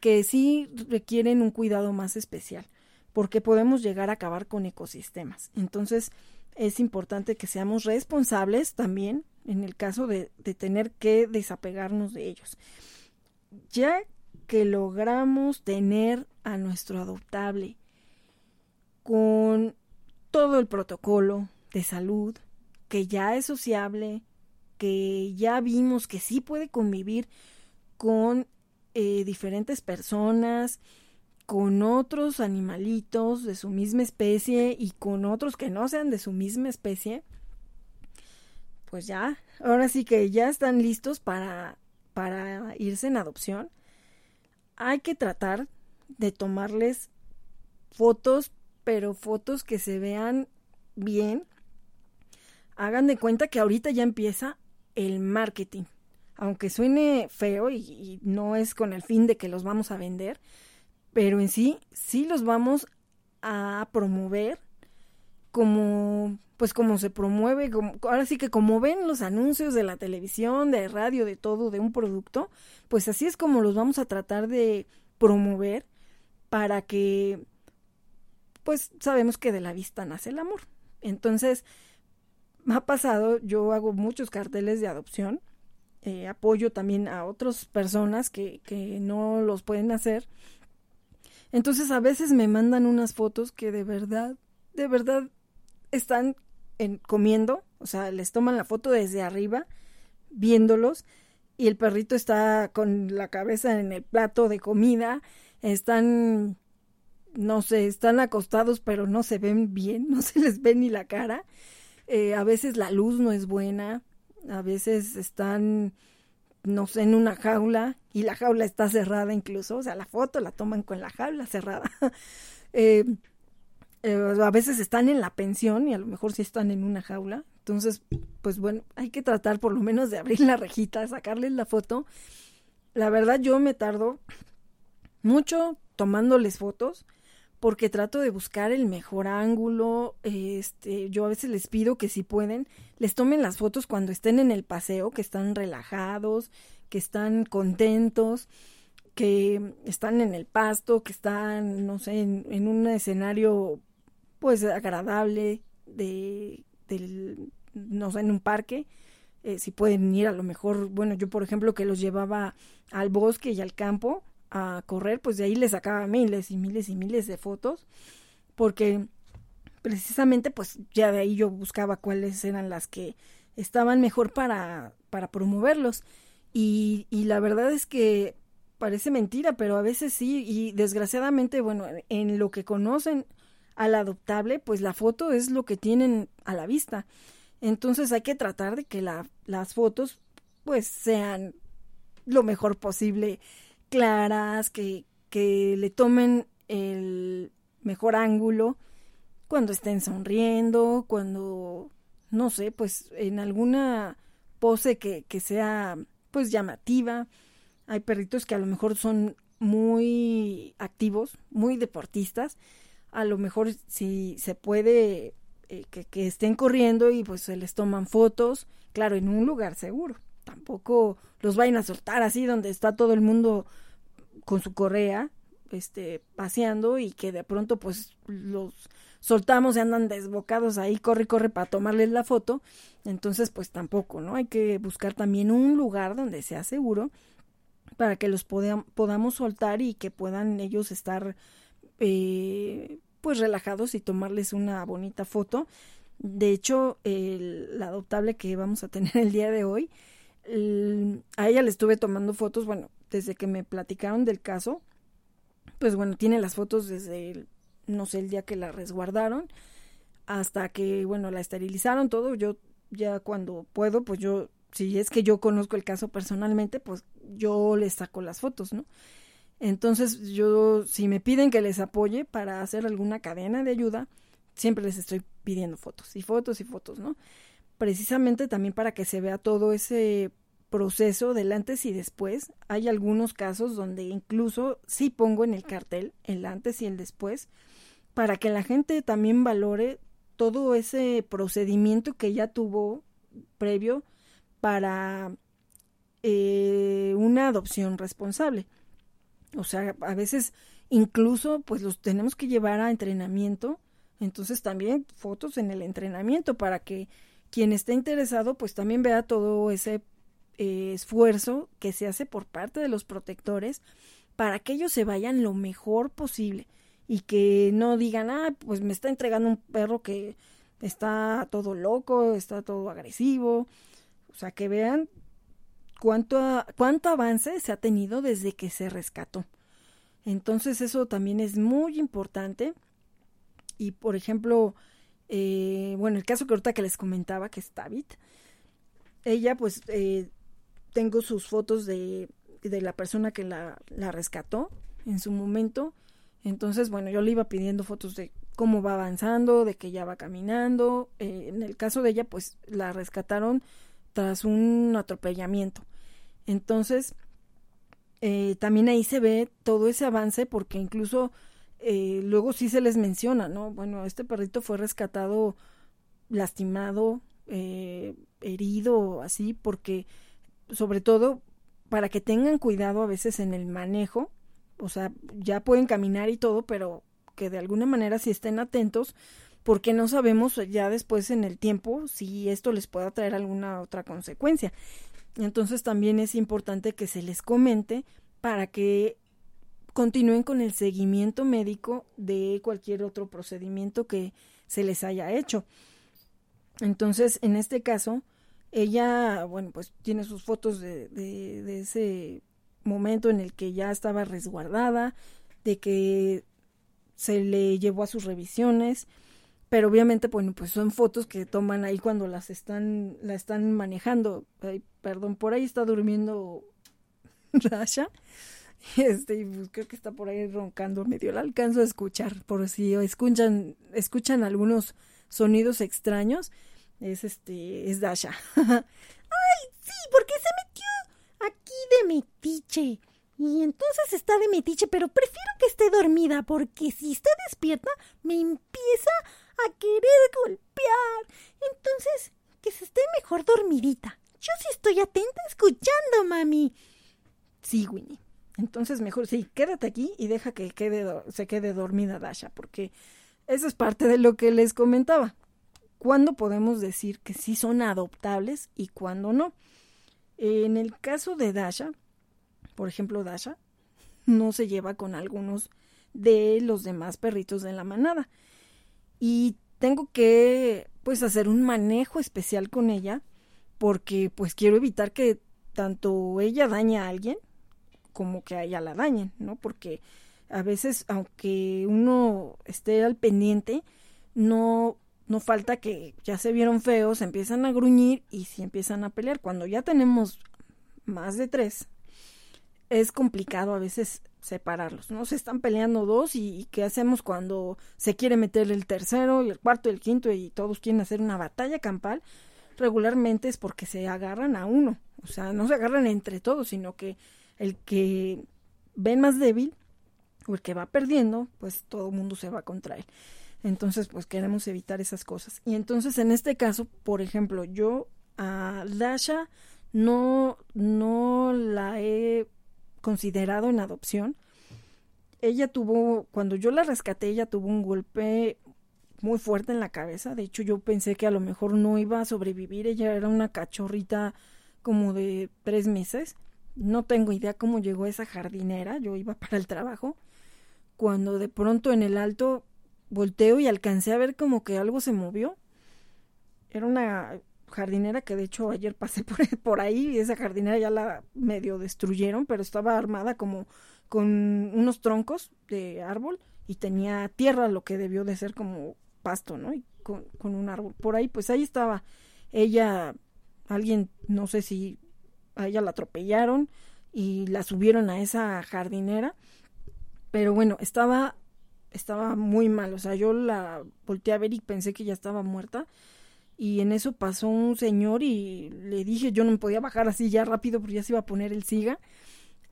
que sí requieren un cuidado más especial, porque podemos llegar a acabar con ecosistemas. Entonces, es importante que seamos responsables también en el caso de, de tener que desapegarnos de ellos. Ya que logramos tener a nuestro adoptable con todo el protocolo de salud, que ya es sociable, que ya vimos que sí puede convivir con eh, diferentes personas, con otros animalitos de su misma especie y con otros que no sean de su misma especie, pues ya, ahora sí que ya están listos para, para irse en adopción. Hay que tratar de tomarles fotos, pero fotos que se vean bien, hagan de cuenta que ahorita ya empieza el marketing. Aunque suene feo y, no es con el fin de que los vamos a vender, pero en sí, sí los vamos a promover como pues como se promueve, como, ahora sí que como ven los anuncios de la televisión, de radio, de todo, de un producto, pues así es como los vamos a tratar de promover para que, pues sabemos que de la vista nace el amor. Entonces, me ha pasado, yo hago muchos carteles de adopción, eh, apoyo también a otras personas que, que no los pueden hacer. Entonces a veces me mandan unas fotos que de verdad, de verdad están en, comiendo, o sea, les toman la foto desde arriba, viéndolos, y el perrito está con la cabeza en el plato de comida, están no sé, están acostados pero no se ven bien, [LAUGHS] no se les ve ni la cara. Eh, a veces la luz no es buena, a veces están, no sé, en una jaula y la jaula está cerrada incluso, o sea, la foto la toman con la jaula cerrada. [LAUGHS] Eh, eh, a veces están en la pensión y a lo mejor sí están en una jaula. Entonces, pues bueno, hay que tratar por lo menos de abrir la rejita, sacarles la foto. La verdad yo me tardo mucho tomándoles fotos porque trato de buscar el mejor ángulo. Este, yo a veces les pido que si pueden, les tomen las fotos cuando estén en el paseo, que están relajados, que están contentos, que están en el pasto, que están, no sé, en, un escenario pues agradable de, del, no sé, en un parque. Eh, si pueden ir a lo mejor, bueno, yo por ejemplo que los llevaba al bosque y al campo, a correr, pues de ahí le sacaba miles y miles y miles de fotos, porque precisamente pues ya de ahí yo buscaba cuáles eran las que estaban mejor para, para promoverlos. Y, y la verdad es que parece mentira, pero a veces sí, y desgraciadamente, bueno, en lo que conocen al adoptable, pues la foto es lo que tienen a la vista. Entonces hay que tratar de que la, las fotos pues sean lo mejor posible claras, que, que le tomen el mejor ángulo cuando estén sonriendo, cuando, no sé, pues en alguna pose que, que sea pues llamativa. Hay perritos que a lo mejor son muy activos, muy deportistas. A lo mejor si se puede eh, que, que, estén corriendo y pues se les toman fotos, claro, en un lugar seguro. Tampoco los vayan a soltar así donde está todo el mundo con su correa, este, paseando y que de pronto pues los soltamos y andan desbocados ahí, corre, corre para tomarles la foto. Entonces pues tampoco, ¿no? Hay que buscar también un lugar donde sea seguro para que los podamos soltar y que puedan ellos estar eh, pues relajados y tomarles una bonita foto. De hecho, el, la adoptable que vamos a tener el día de hoy, a ella le estuve tomando fotos, bueno, desde que me platicaron del caso, pues bueno, tiene las fotos desde, el, no sé, el día que la resguardaron, hasta que, bueno, la esterilizaron, todo. Yo ya cuando puedo, pues yo, si es que yo conozco el caso personalmente, pues yo les saco las fotos, ¿no? Entonces yo, si me piden que les apoye para hacer alguna cadena de ayuda, siempre les estoy pidiendo fotos y fotos y fotos, ¿no? Precisamente también para que se vea todo ese proceso del antes y después. Hay algunos casos donde incluso sí pongo en el cartel el antes y el después para que la gente también valore todo ese procedimiento que ya tuvo previo para eh, una adopción responsable. O sea, a veces incluso pues los tenemos que llevar a entrenamiento, entonces también fotos en el entrenamiento para que quien esté interesado pues también vea todo ese eh, esfuerzo que se hace por parte de los protectores para que ellos se vayan lo mejor posible y que no digan, ah, pues me está entregando un perro que está todo loco, está todo agresivo. O sea, que vean cuánto, cuánto avance se ha tenido desde que se rescató. Entonces eso también es muy importante. Y por ejemplo, eh, bueno, el caso que ahorita que les comentaba, que es David, ella pues eh, tengo sus fotos de, de la persona que la, la, rescató en su momento. Entonces, bueno, yo le iba pidiendo fotos de cómo va avanzando, de que ya va caminando. Eh, en el caso de ella, pues la rescataron tras un atropellamiento. Entonces, eh, también ahí se ve todo ese avance porque incluso eh, luego sí se les menciona, ¿no? Bueno, este perrito fue rescatado lastimado, herido, así, porque sobre todo para que tengan cuidado a veces en el manejo, o sea, ya pueden caminar y todo, pero que de alguna manera sí estén atentos, porque no sabemos ya después en el tiempo si esto les pueda traer alguna otra consecuencia. Entonces también es importante que se les comente para que continúen con el seguimiento médico de cualquier otro procedimiento que se les haya hecho. Entonces, en este caso, ella, bueno, pues tiene sus fotos de, de, ese momento en el que ya estaba resguardada, de que se le llevó a sus revisiones, pero obviamente, bueno, pues son fotos que toman ahí cuando las están, la están manejando. perdón, por ahí está durmiendo [LAUGHS] Rasha. Este, y pues creo que está por ahí roncando, medio la alcanzo a escuchar, por si escuchan, escuchan algunos sonidos extraños, es este, es Dasha. [LAUGHS] ¡Ay, sí! Porque se metió aquí de metiche. Y entonces está de metiche, pero prefiero que esté dormida, porque si está despierta, me empieza a querer golpear. Entonces, que se esté mejor dormidita. Yo sí estoy atenta escuchando, mami. Sí, Winnie. Entonces, mejor sí, quédate aquí y deja que quede, se quede dormida Dasha, porque eso es parte de lo que les comentaba. ¿Cuándo podemos decir que sí son adoptables y cuándo no? En el caso de Dasha, por ejemplo, Dasha no se lleva con algunos de los demás perritos de la manada. Y tengo que pues hacer un manejo especial con ella porque pues quiero evitar que tanto ella dañe a alguien como que a ella la dañen, ¿no? Porque a veces aunque uno esté al pendiente, no no falta que ya se vieron feos, empiezan a gruñir y si empiezan a pelear. Cuando ya tenemos más de tres, es complicado a veces separarlos, ¿no? Se están peleando dos y, ¿qué hacemos cuando se quiere meter el tercero y el cuarto y el quinto y todos quieren hacer una batalla campal? Regularmente es porque se agarran a uno, o sea, no se agarran entre todos, sino que el que ven más débil o el que va perdiendo, pues todo el mundo se va contra él. Entonces, pues queremos evitar esas cosas. Y entonces, en este caso, por ejemplo, yo a Dasha no, no la he considerado en adopción. Ella tuvo, cuando yo la rescaté, ella tuvo un golpe muy fuerte en la cabeza. De hecho, yo pensé que a lo mejor no iba a sobrevivir. Ella era una cachorrita como de tres meses. No tengo idea cómo llegó esa jardinera. Yo iba [LAUGHS] para el trabajo. Cuando de pronto en el alto volteo y alcancé a ver como que algo se movió. Era una jardinera que de hecho ayer pasé por, por ahí y esa jardinera ya la medio destruyeron, pero estaba armada como con unos troncos de árbol y tenía tierra, lo que debió de ser como pasto, ¿no? Y con, con un árbol. Por ahí, pues ahí estaba ella, alguien, no sé si a ella la atropellaron y la subieron a esa jardinera, pero bueno, estaba estaba muy mal, o sea, yo la volteé a ver y pensé que ya estaba muerta. Y en eso pasó un señor y le dije, yo no me podía bajar así ya rápido porque ya se iba a poner el siga.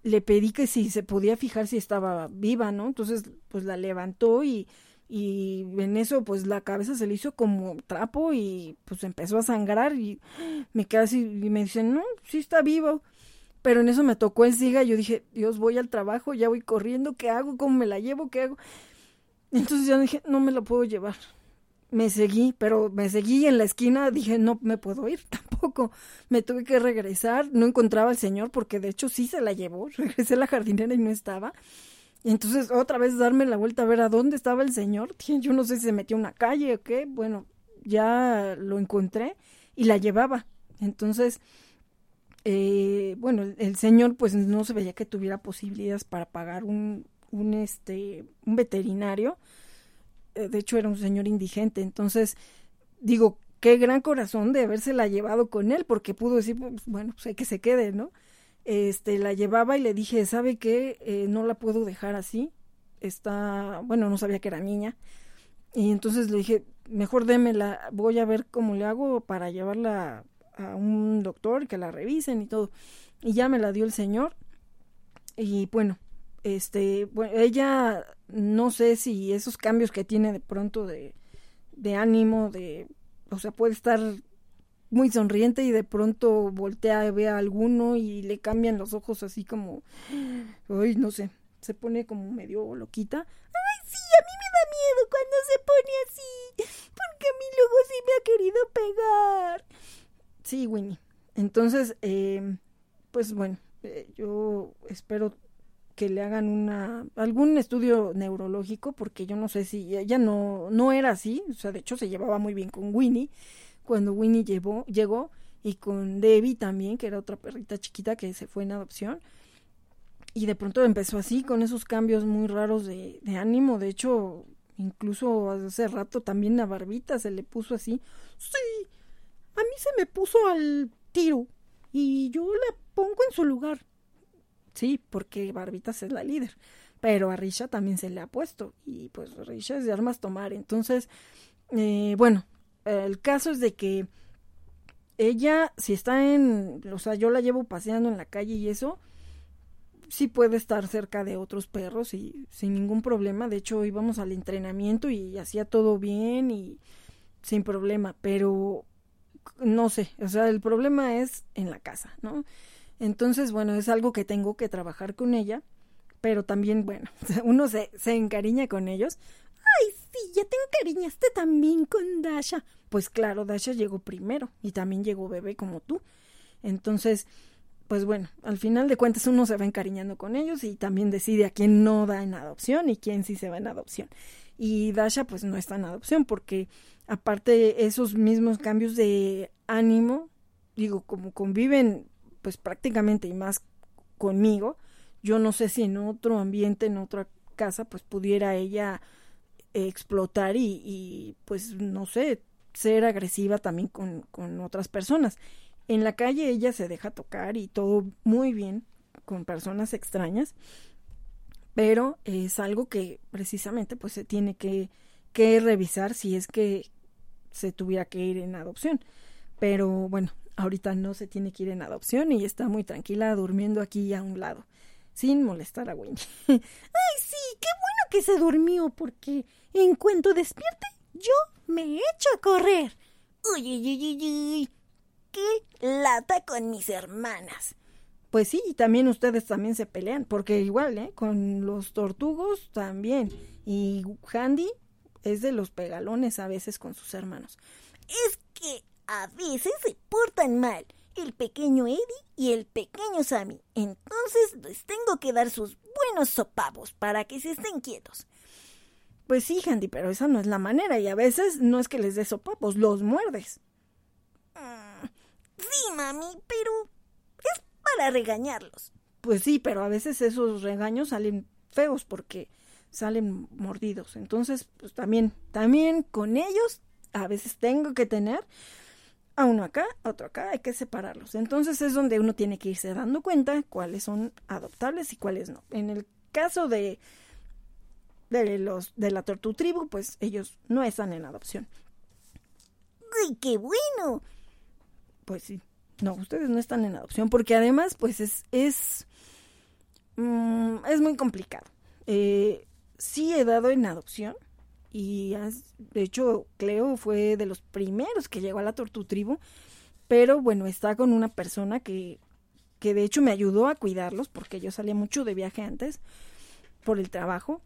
Le pedí que si se podía fijar si estaba viva, ¿no? Entonces, pues la levantó y, y en eso, pues la cabeza se le hizo como trapo y pues empezó a sangrar y me quedé así y me dicen, no, sí está vivo. Pero en eso me tocó el siga y yo dije, Dios, voy al trabajo, ya voy corriendo, ¿qué hago? ¿Cómo me la llevo? ¿Qué hago? Entonces ya dije, no me lo puedo llevar. Me seguí, pero me seguí en la esquina, dije, no me puedo ir [LAUGHS] tampoco. Me tuve que regresar, no encontraba al señor porque de hecho sí se la llevó. [LAUGHS] Regresé a la jardinera y no estaba. Y entonces otra vez darme la vuelta a ver a dónde estaba el señor. [LAUGHS] Yo no sé si se metió a una calle o qué. Bueno, ya lo encontré y la llevaba. Entonces, eh, bueno, el, señor pues no se veía que tuviera posibilidades para pagar un, un, este, un veterinario, eh, de hecho era un señor indigente, entonces digo, qué gran corazón de habérsela llevado con él, porque pudo decir, pues, bueno, pues hay que se quede, ¿no? Este, la llevaba y le dije, ¿sabe qué? Eh, no la puedo dejar así, está, bueno, no sabía que era niña, y entonces le dije, mejor démela, voy a ver cómo le hago para llevarla a un doctor que la revisen y todo. Y ya me la dio el señor. Y bueno, este, bueno, ella no sé si esos cambios que tiene de pronto de, de ánimo, de, o sea, puede estar muy sonriente y de pronto voltea y ve a alguno y le cambian los ojos así como, ay, no sé, se pone como medio loquita. Ay, sí, a mí me da miedo cuando se pone así, porque a mí luego sí me ha querido pegar. Sí, Winnie. Entonces, eh, pues bueno, eh, yo espero que le hagan una algún estudio neurológico porque yo no sé si ella no no era así, o sea, de hecho se llevaba muy bien con Winnie cuando Winnie llevó, llegó y con Debbie también, que era otra perrita chiquita que se fue en adopción. y de pronto empezó así, con esos cambios muy raros de, de ánimo. De hecho, incluso hace rato también la barbita se le puso así. Sí, a mí se me puso al tiro y yo la pongo en su lugar. Sí, porque Barbitas es la líder. Pero a Risha también se le ha puesto. Y pues Risha es de armas tomar. Entonces, eh, bueno, el caso es de que ella, si está en, o sea, yo la llevo paseando en la calle y eso, sí puede estar cerca de otros perros y sin ningún problema. De hecho, íbamos al entrenamiento y hacía todo bien y sin problema, pero no sé, o sea, el problema es en la casa, ¿no? Entonces, bueno, es algo que tengo que trabajar con ella, pero también, bueno, [LAUGHS] uno se, se encariña con ellos. Ay, sí, ya te encariñaste también con Dasha. Pues claro, Dasha llegó primero y también llegó bebé como tú. Entonces, pues bueno, al final de cuentas uno se va encariñando con ellos y también decide a quién no da en adopción y quién sí se va en adopción. Y Dasha pues no está en adopción porque aparte esos mismos cambios de ánimo, digo, como conviven pues prácticamente y más conmigo, yo no sé si en otro ambiente, en otra casa, pues pudiera ella explotar y, pues no sé, ser agresiva también con, con otras personas. En la calle ella se deja tocar y todo muy bien con personas extrañas, pero es algo que precisamente pues se tiene que, que revisar si es que se tuviera que ir en adopción. Pero bueno, ahorita no se tiene que ir en adopción y está muy tranquila durmiendo aquí a un lado, sin molestar a Winnie. [LAUGHS] Ay, sí, qué bueno que se durmió, porque en cuanto despierte, yo me echo a correr. Uy, uy, uy, uy. Qué lata con mis hermanas. Pues sí, y también ustedes también se pelean, porque igual, ¿eh? Con los tortugos también. Y Handy es de los pegalones a veces con sus hermanos. Es que a veces se portan mal el pequeño Eddie y el pequeño Sammy. Entonces les tengo que dar sus buenos sopapos para que se estén quietos. Pues sí, Handy, pero esa no es la manera y a veces no es que les des sopapos, los muerdes. Mm, sí, mami, pero es para regañarlos. Pues sí, pero a veces esos regaños salen feos porque salen mordidos. Entonces, pues también, también con ellos a veces tengo que tener a uno acá, otro acá, hay que separarlos. Entonces es donde uno tiene que irse dando cuenta cuáles son adoptables y cuáles no. En el caso de de los de la tortu tribu, pues ellos no están en adopción. ¡Uy, qué bueno! Pues sí. No, ustedes no están en adopción porque además, pues es es mm, es muy complicado. Eh, sí he dado en adopción y de hecho Cleo fue de los primeros que llegó a la Tortu Tribu, pero bueno, está con una persona que, que de hecho me ayudó a cuidarlos porque yo salía mucho de viaje antes por el trabajo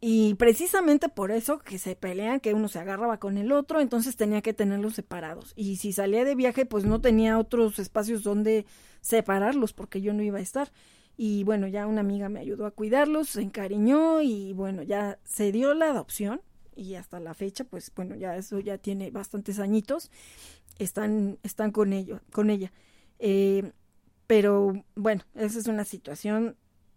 y precisamente por eso que se pelean, que uno se agarraba con el otro, entonces tenía que tenerlos separados. Y si salía de viaje, pues no tenía otros espacios donde separarlos porque yo no iba a estar y bueno, ya una amiga me ayudó a cuidarlos, se encariñó y bueno, ya se dio la adopción y hasta la fecha, pues bueno, ya eso ya tiene bastantes añitos, están, están con, ello, con ella. Eh, pero bueno, esa es una situación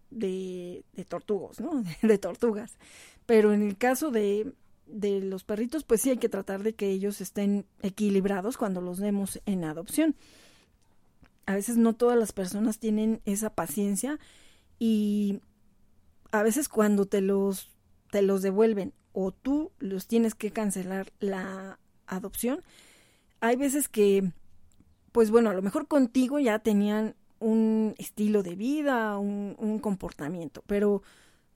de, de tortugos, ¿no? [LAUGHS] De, tortugas. Pero en el caso de, de los perritos, pues sí hay que tratar de que ellos estén equilibrados cuando los demos en adopción a veces no todas las personas tienen esa paciencia y a veces cuando te los te los devuelven o tú los tienes que cancelar la adopción, hay veces que pues bueno, a lo mejor contigo ya tenían un estilo de vida, un, un comportamiento, pero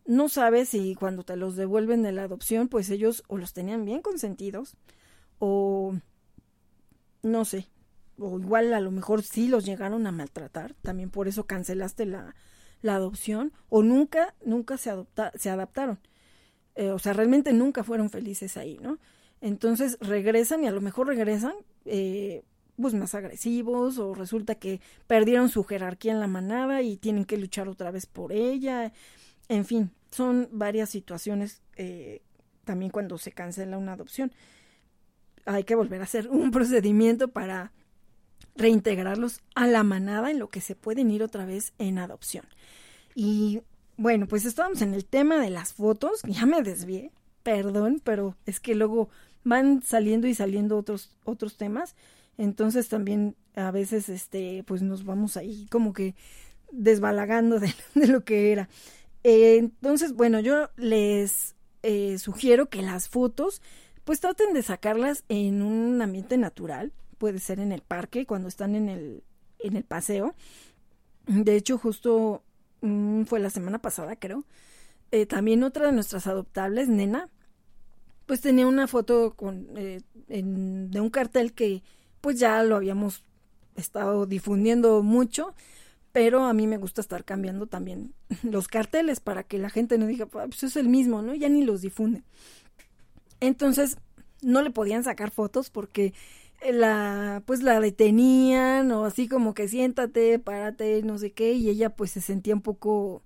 no sabes si cuando te los devuelven de la adopción, pues ellos o los tenían bien consentidos o no sé, o igual a lo mejor sí los llegaron a maltratar, también por eso cancelaste la, la adopción, o nunca, nunca se, adopta, se adaptaron. Eh, o sea, realmente nunca fueron felices ahí, ¿no? Entonces regresan y a lo mejor regresan eh, pues más agresivos o resulta que perdieron su jerarquía en la manada y tienen que luchar otra vez por ella. En fin, son varias situaciones eh, también cuando se cancela una adopción. Hay que volver a hacer un [LAUGHS] procedimiento para reintegrarlos a la manada en lo que se pueden ir otra vez en adopción. Y bueno, pues estábamos en el tema de las fotos, ya me desvié, perdón, pero es que luego van saliendo y saliendo otros otros temas, entonces también a veces este pues nos vamos ahí como que desbalagando de, [LAUGHS] lo que era. Eh, entonces, bueno, yo les eh, sugiero que las fotos pues traten de sacarlas en un ambiente natural, puede ser en el parque cuando están en el, en el paseo. De hecho, justo mm, fue la semana pasada, creo. Eh, también otra de nuestras adoptables, Nena, pues tenía una foto con, de un cartel que pues ya lo habíamos estado difundiendo mucho pero a mí me gusta estar cambiando también [LAUGHS] los carteles para que la gente no diga, pues es el mismo, ¿no? Ya ni los difunde. Entonces, no le podían sacar fotos porque la pues la detenían o así como que siéntate, párate, no sé qué, y ella pues se sentía un poco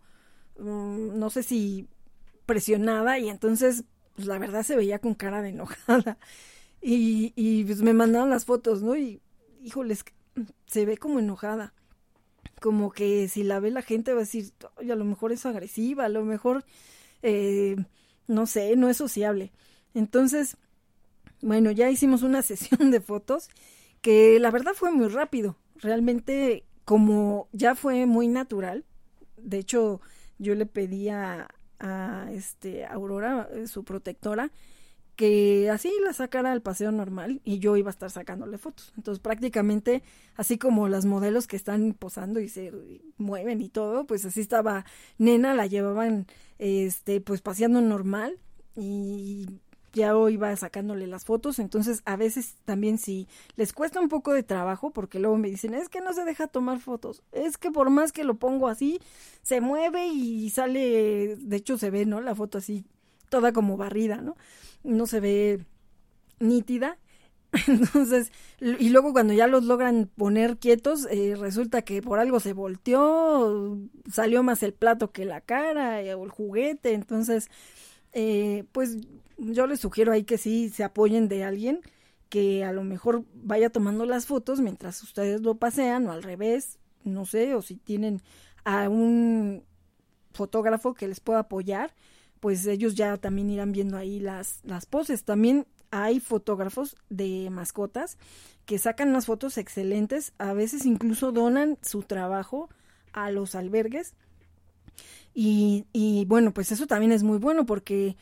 mm, no sé si presionada y entonces pues la verdad se veía con cara de enojada. [LAUGHS] Y, y pues me mandaron las fotos, ¿no? Y híjoles, se ve como enojada como que si la ve la gente va a decir, a lo mejor es agresiva, a lo mejor, eh, no sé, no es sociable. Entonces, bueno, ya hicimos una [LAUGHS] sesión de fotos que la verdad fue muy rápido. Realmente, como ya fue muy natural, de hecho, yo le pedí a, este, Aurora, eh, su protectora, que así la sacara al paseo normal y yo iba a estar sacándole fotos. Entonces prácticamente así como las modelos que están posando y se mueven y todo, pues así estaba nena, la llevaban este pues paseando normal y ya iba sacándole las fotos, entonces a veces también si les cuesta un poco de trabajo, porque luego me dicen, es que no se deja tomar fotos, es que por más que lo pongo así, se mueve y sale, de hecho se ve, ¿no? La foto así, toda como barrida, ¿no? no se ve nítida. [LAUGHS] Entonces, y luego cuando ya los logran poner quietos, eh, resulta que por algo se volteó, salió más el plato que la cara eh, o el juguete. Entonces, eh, pues yo les sugiero ahí que sí se apoyen de alguien que a lo mejor vaya tomando las fotos mientras ustedes lo pasean o al revés, no sé, o si tienen a un fotógrafo que les pueda apoyar pues ellos ya también irán viendo ahí las, las poses. También hay fotógrafos de mascotas que sacan unas fotos excelentes, a veces incluso donan su trabajo a los albergues. Y, y bueno, pues eso también es muy bueno porque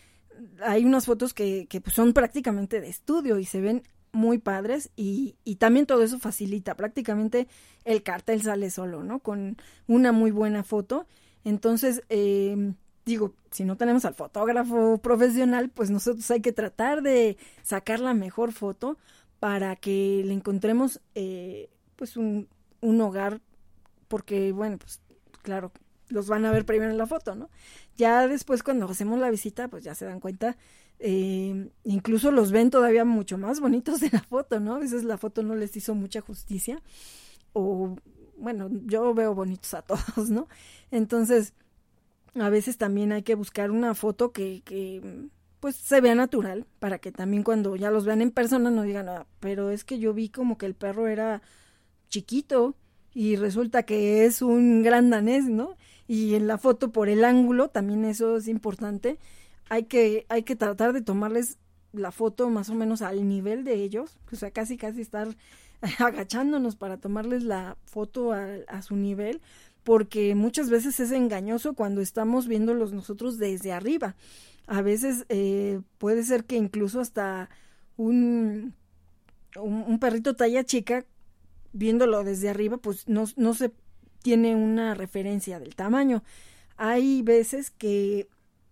hay unas fotos que, que pues son prácticamente de estudio y se ven muy padres y, y, también todo eso facilita, prácticamente el cartel sale solo, ¿no? Con una muy buena foto. Entonces, eh, digo, si no tenemos al fotógrafo profesional, pues nosotros hay que tratar de sacar la mejor foto para que le encontremos eh, pues un, un hogar, porque bueno, pues claro, los van a ver primero en la foto, ¿no? Ya después cuando hacemos la visita, pues ya se dan cuenta, eh, incluso los ven todavía mucho más bonitos [LAUGHS] de la foto, ¿no? A veces la foto no les hizo mucha justicia, o bueno, yo veo bonitos a [LAUGHS] todos, ¿no? Entonces, a veces también hay que buscar una foto que, que pues se vea natural para que también cuando ya los vean en persona no digan. Ah, pero es que yo vi como que el perro era chiquito y resulta que es un gran danés, ¿no? Y en la foto por el ángulo, también eso es importante, hay que, hay que tratar de tomarles la foto más o menos al nivel de ellos, o sea, casi casi estar [LAUGHS] agachándonos para tomarles la foto a, a su nivel, porque muchas veces es engañoso cuando estamos viéndolos nosotros desde arriba. A veces eh, puede ser que incluso hasta un, un, perrito talla chica, viéndolo desde arriba, pues no, no se tiene una referencia del tamaño. Hay veces que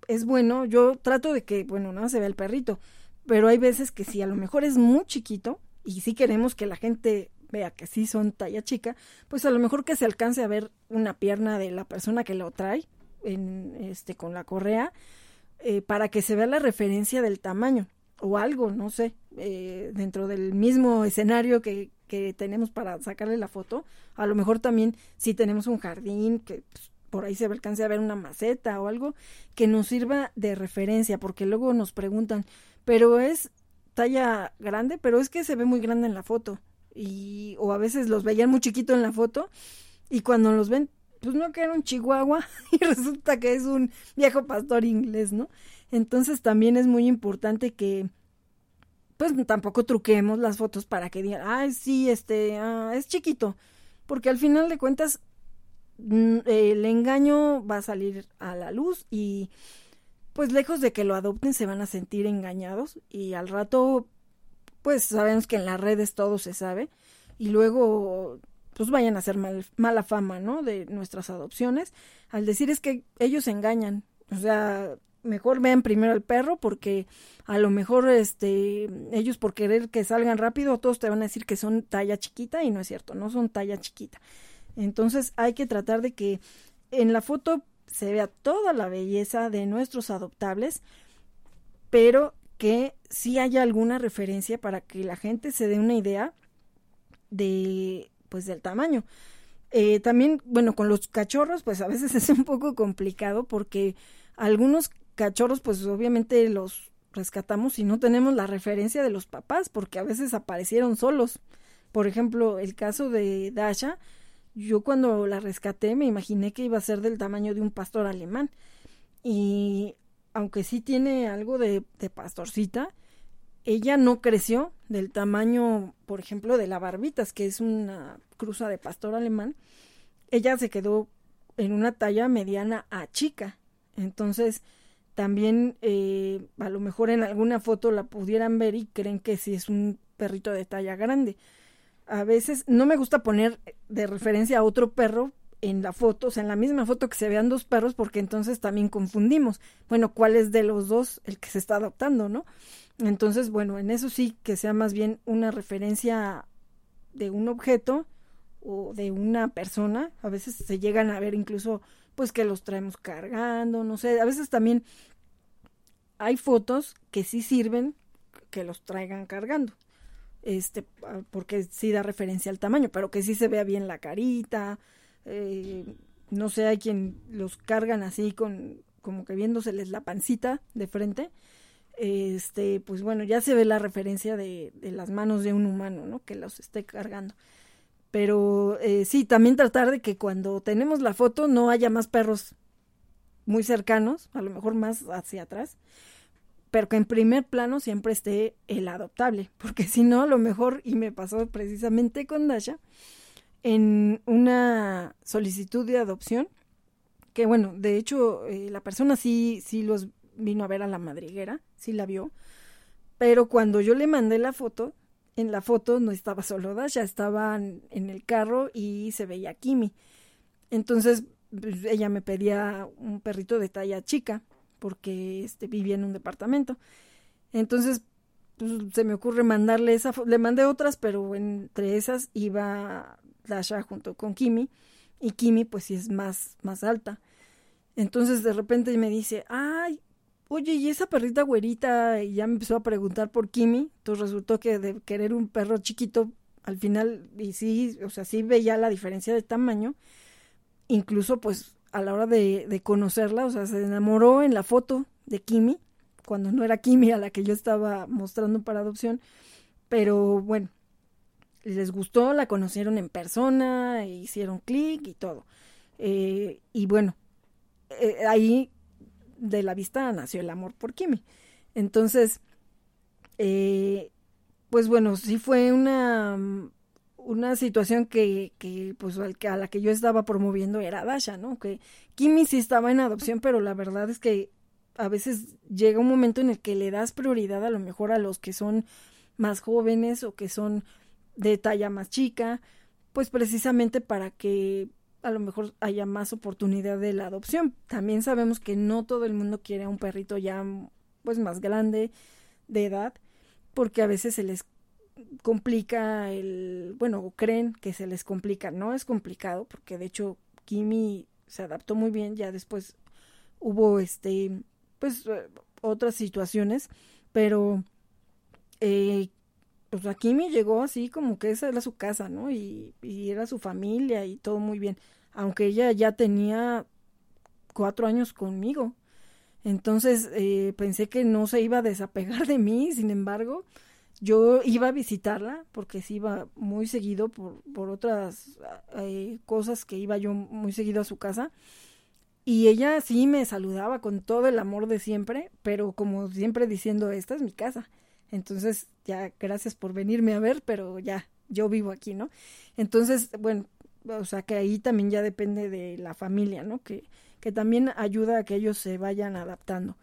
es bueno, yo trato de que, bueno, no se vea el perrito, pero hay veces que si a lo mejor es muy chiquito y si queremos que la gente vea que sí son talla chica, pues a lo mejor que se alcance a ver una pierna de la persona que lo trae en, este, con la correa, eh, para que se vea la referencia del tamaño o algo, no sé, eh, dentro del mismo escenario que, que, tenemos para sacarle la foto. A lo mejor también si tenemos un jardín que pues, por ahí se alcance a ver una maceta o algo que nos sirva de referencia, porque luego nos preguntan, pero es talla grande, pero es que se ve muy grande en la foto y o a veces los veían muy chiquito en la foto y cuando los ven pues no que era un chihuahua [LAUGHS] y resulta que es un viejo pastor inglés, ¿no? Entonces también es muy importante que pues tampoco truquemos las fotos para que digan, ay, sí, este, ah, es chiquito, porque al final de cuentas mm, el engaño va a salir a la luz y pues lejos de que lo adopten se van a sentir engañados y al rato pues sabemos que en las redes todo se sabe y luego pues vayan a hacer mala fama, ¿no? De nuestras adopciones, al decir es que ellos engañan, o sea, mejor vean primero al perro porque a lo mejor este ellos por querer que salgan rápido todos te van a decir que son talla chiquita y no es cierto, no son talla chiquita. Entonces hay que tratar de que en la foto se vea toda la belleza de nuestros adoptables, pero que sí haya alguna referencia para que la gente se dé una idea de pues del tamaño. Eh, también, bueno, con los cachorros, pues a veces [LAUGHS] es un poco complicado porque algunos cachorros, pues obviamente los rescatamos y no tenemos la referencia de los papás porque a veces aparecieron solos. Por ejemplo, el caso de Dasha, yo cuando la rescaté me imaginé que iba a ser del tamaño de un pastor alemán. Y aunque sí tiene algo de, de pastorcita, ella no creció del tamaño, por ejemplo, de la Barbitas, que es una cruza de pastor alemán. Ella se quedó en una talla mediana a chica. Entonces, también eh, a lo mejor en alguna foto la pudieran ver y creen que sí es un perrito de talla grande. A veces no me gusta poner de referencia a otro perro en la foto, o sea, en la misma foto que se vean dos perros, porque entonces también confundimos. Bueno, ¿cuál es de los dos el que se está adoptando, no? Entonces, bueno, en eso sí que sea más bien una referencia de un objeto o de una persona. A veces se llegan a ver incluso pues que los traemos cargando, no sé, a veces también hay fotos que sí sirven que los traigan cargando. Este, porque sí da referencia al tamaño, pero que sí se vea bien la carita, eh, no sé, hay quien los cargan así con como que viéndoseles la pancita de frente este, pues bueno, ya se ve la referencia de, de las manos de un humano, ¿no? Que los esté cargando. Pero eh, sí, también tratar de que cuando tenemos la foto no haya más perros muy cercanos, a lo mejor más hacia atrás, pero que en primer plano siempre esté el adoptable, [LAUGHS] porque si no, a lo mejor, y me pasó precisamente con Dasha, en una solicitud de adopción, que bueno, de hecho, eh, la persona sí, sí los vino a ver a la madriguera, sí la vio, pero cuando yo le mandé la foto, en la foto no estaba solo Dasha, estaban en el carro y se veía Kimi. Entonces pues, ella me pedía un perrito de talla chica porque este, vivía en un departamento. Entonces pues, se me ocurre mandarle esa. Le mandé otras, pero entre esas iba Dasha junto con Kimi. Y Kimi pues sí es más, más alta. Entonces de repente me dice, ay, oye, ¿y esa perrita güerita? Y ya me empezó a preguntar por Kimi. Entonces resultó que de querer un perro chiquito, al final, y sí, o sea, sí veía la diferencia de tamaño. Incluso, pues, a la hora de, conocerla, o sea, se enamoró en la foto de Kimi, cuando no era Kimi a la que yo estaba mostrando para adopción. Pero bueno, les gustó, la conocieron en persona, hicieron clic y todo. Eh, y bueno, eh, ahí de la vista nació el amor por Kimi. Entonces, eh, pues bueno, sí fue una, una situación que, que pues a la que yo estaba promoviendo era Dasha, ¿no? Que Kimi sí estaba en adopción, pero la verdad es que a veces llega un momento en el que le das prioridad a lo mejor a los que son más jóvenes o que son de talla más chica, pues precisamente para que a lo mejor haya más oportunidad de la adopción. También sabemos que no todo el mundo quiere a un perrito ya pues más grande de edad, porque a veces se les complica el, bueno, creen que se les complica, no es complicado, porque de hecho Kimi se adaptó muy bien, ya después hubo este, pues eh, otras situaciones, pero eh, pues a Kimi llegó así como que esa era su casa, ¿no? Y, y, era su familia y todo muy bien, aunque ella ya tenía cuatro años conmigo. Entonces eh, pensé que no se iba a desapegar de mí, sin embargo, yo iba a visitarla porque sí iba muy seguido por, por otras eh, cosas que iba yo muy seguido a su casa. Y ella sí me saludaba con todo el amor de siempre, pero como siempre diciendo, esta es mi casa. Entonces, ya, gracias por venirme a ver, pero ya, yo vivo aquí, ¿no? Entonces, bueno, o sea que ahí también ya depende de la familia, ¿no? Que, que también ayuda a que ellos se vayan adaptando.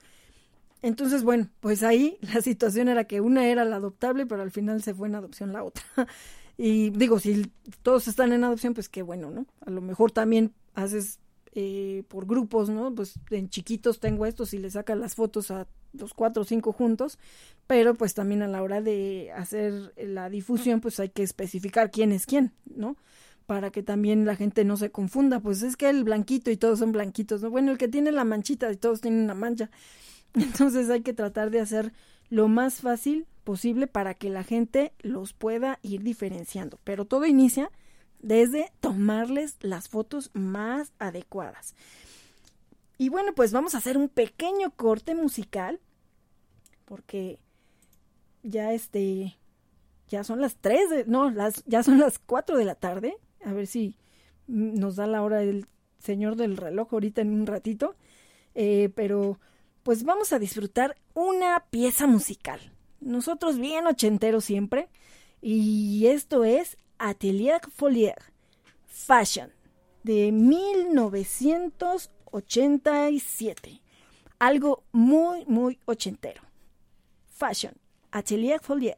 Entonces, bueno, pues ahí [LAUGHS] la situación era que una era la adoptable, pero al final se fue en adopción la otra. [LAUGHS] Y digo, si todos están en adopción, pues qué bueno, ¿no? A lo mejor también haces eh, por grupos, ¿no? Pues en chiquitos tengo estos y le sacan las fotos a los cuatro o cinco juntos, pero pues también a la hora de hacer la difusión, pues hay que especificar quién es quién, ¿no? Para que también la gente no se confunda, pues es que el blanquito y todos son blanquitos, ¿no? Bueno, el que tiene la manchita y todos tienen una mancha. [LAUGHS] Entonces hay que tratar de hacer lo más fácil posible para que la gente los pueda ir diferenciando. Pero todo inicia desde tomarles las fotos más adecuadas. Y bueno, pues vamos a hacer un pequeño corte musical porque ya este ya son las 3 de, no, las ya son las 4 de la tarde. A ver si nos da la hora el señor del reloj ahorita en un ratito. Eh, pero pues vamos a disfrutar una pieza musical. Nosotros bien ochenteros siempre. Y esto es Atelier Folier Fashion de 1987. Algo muy, muy ochentero. Fashion, Atelier Folier.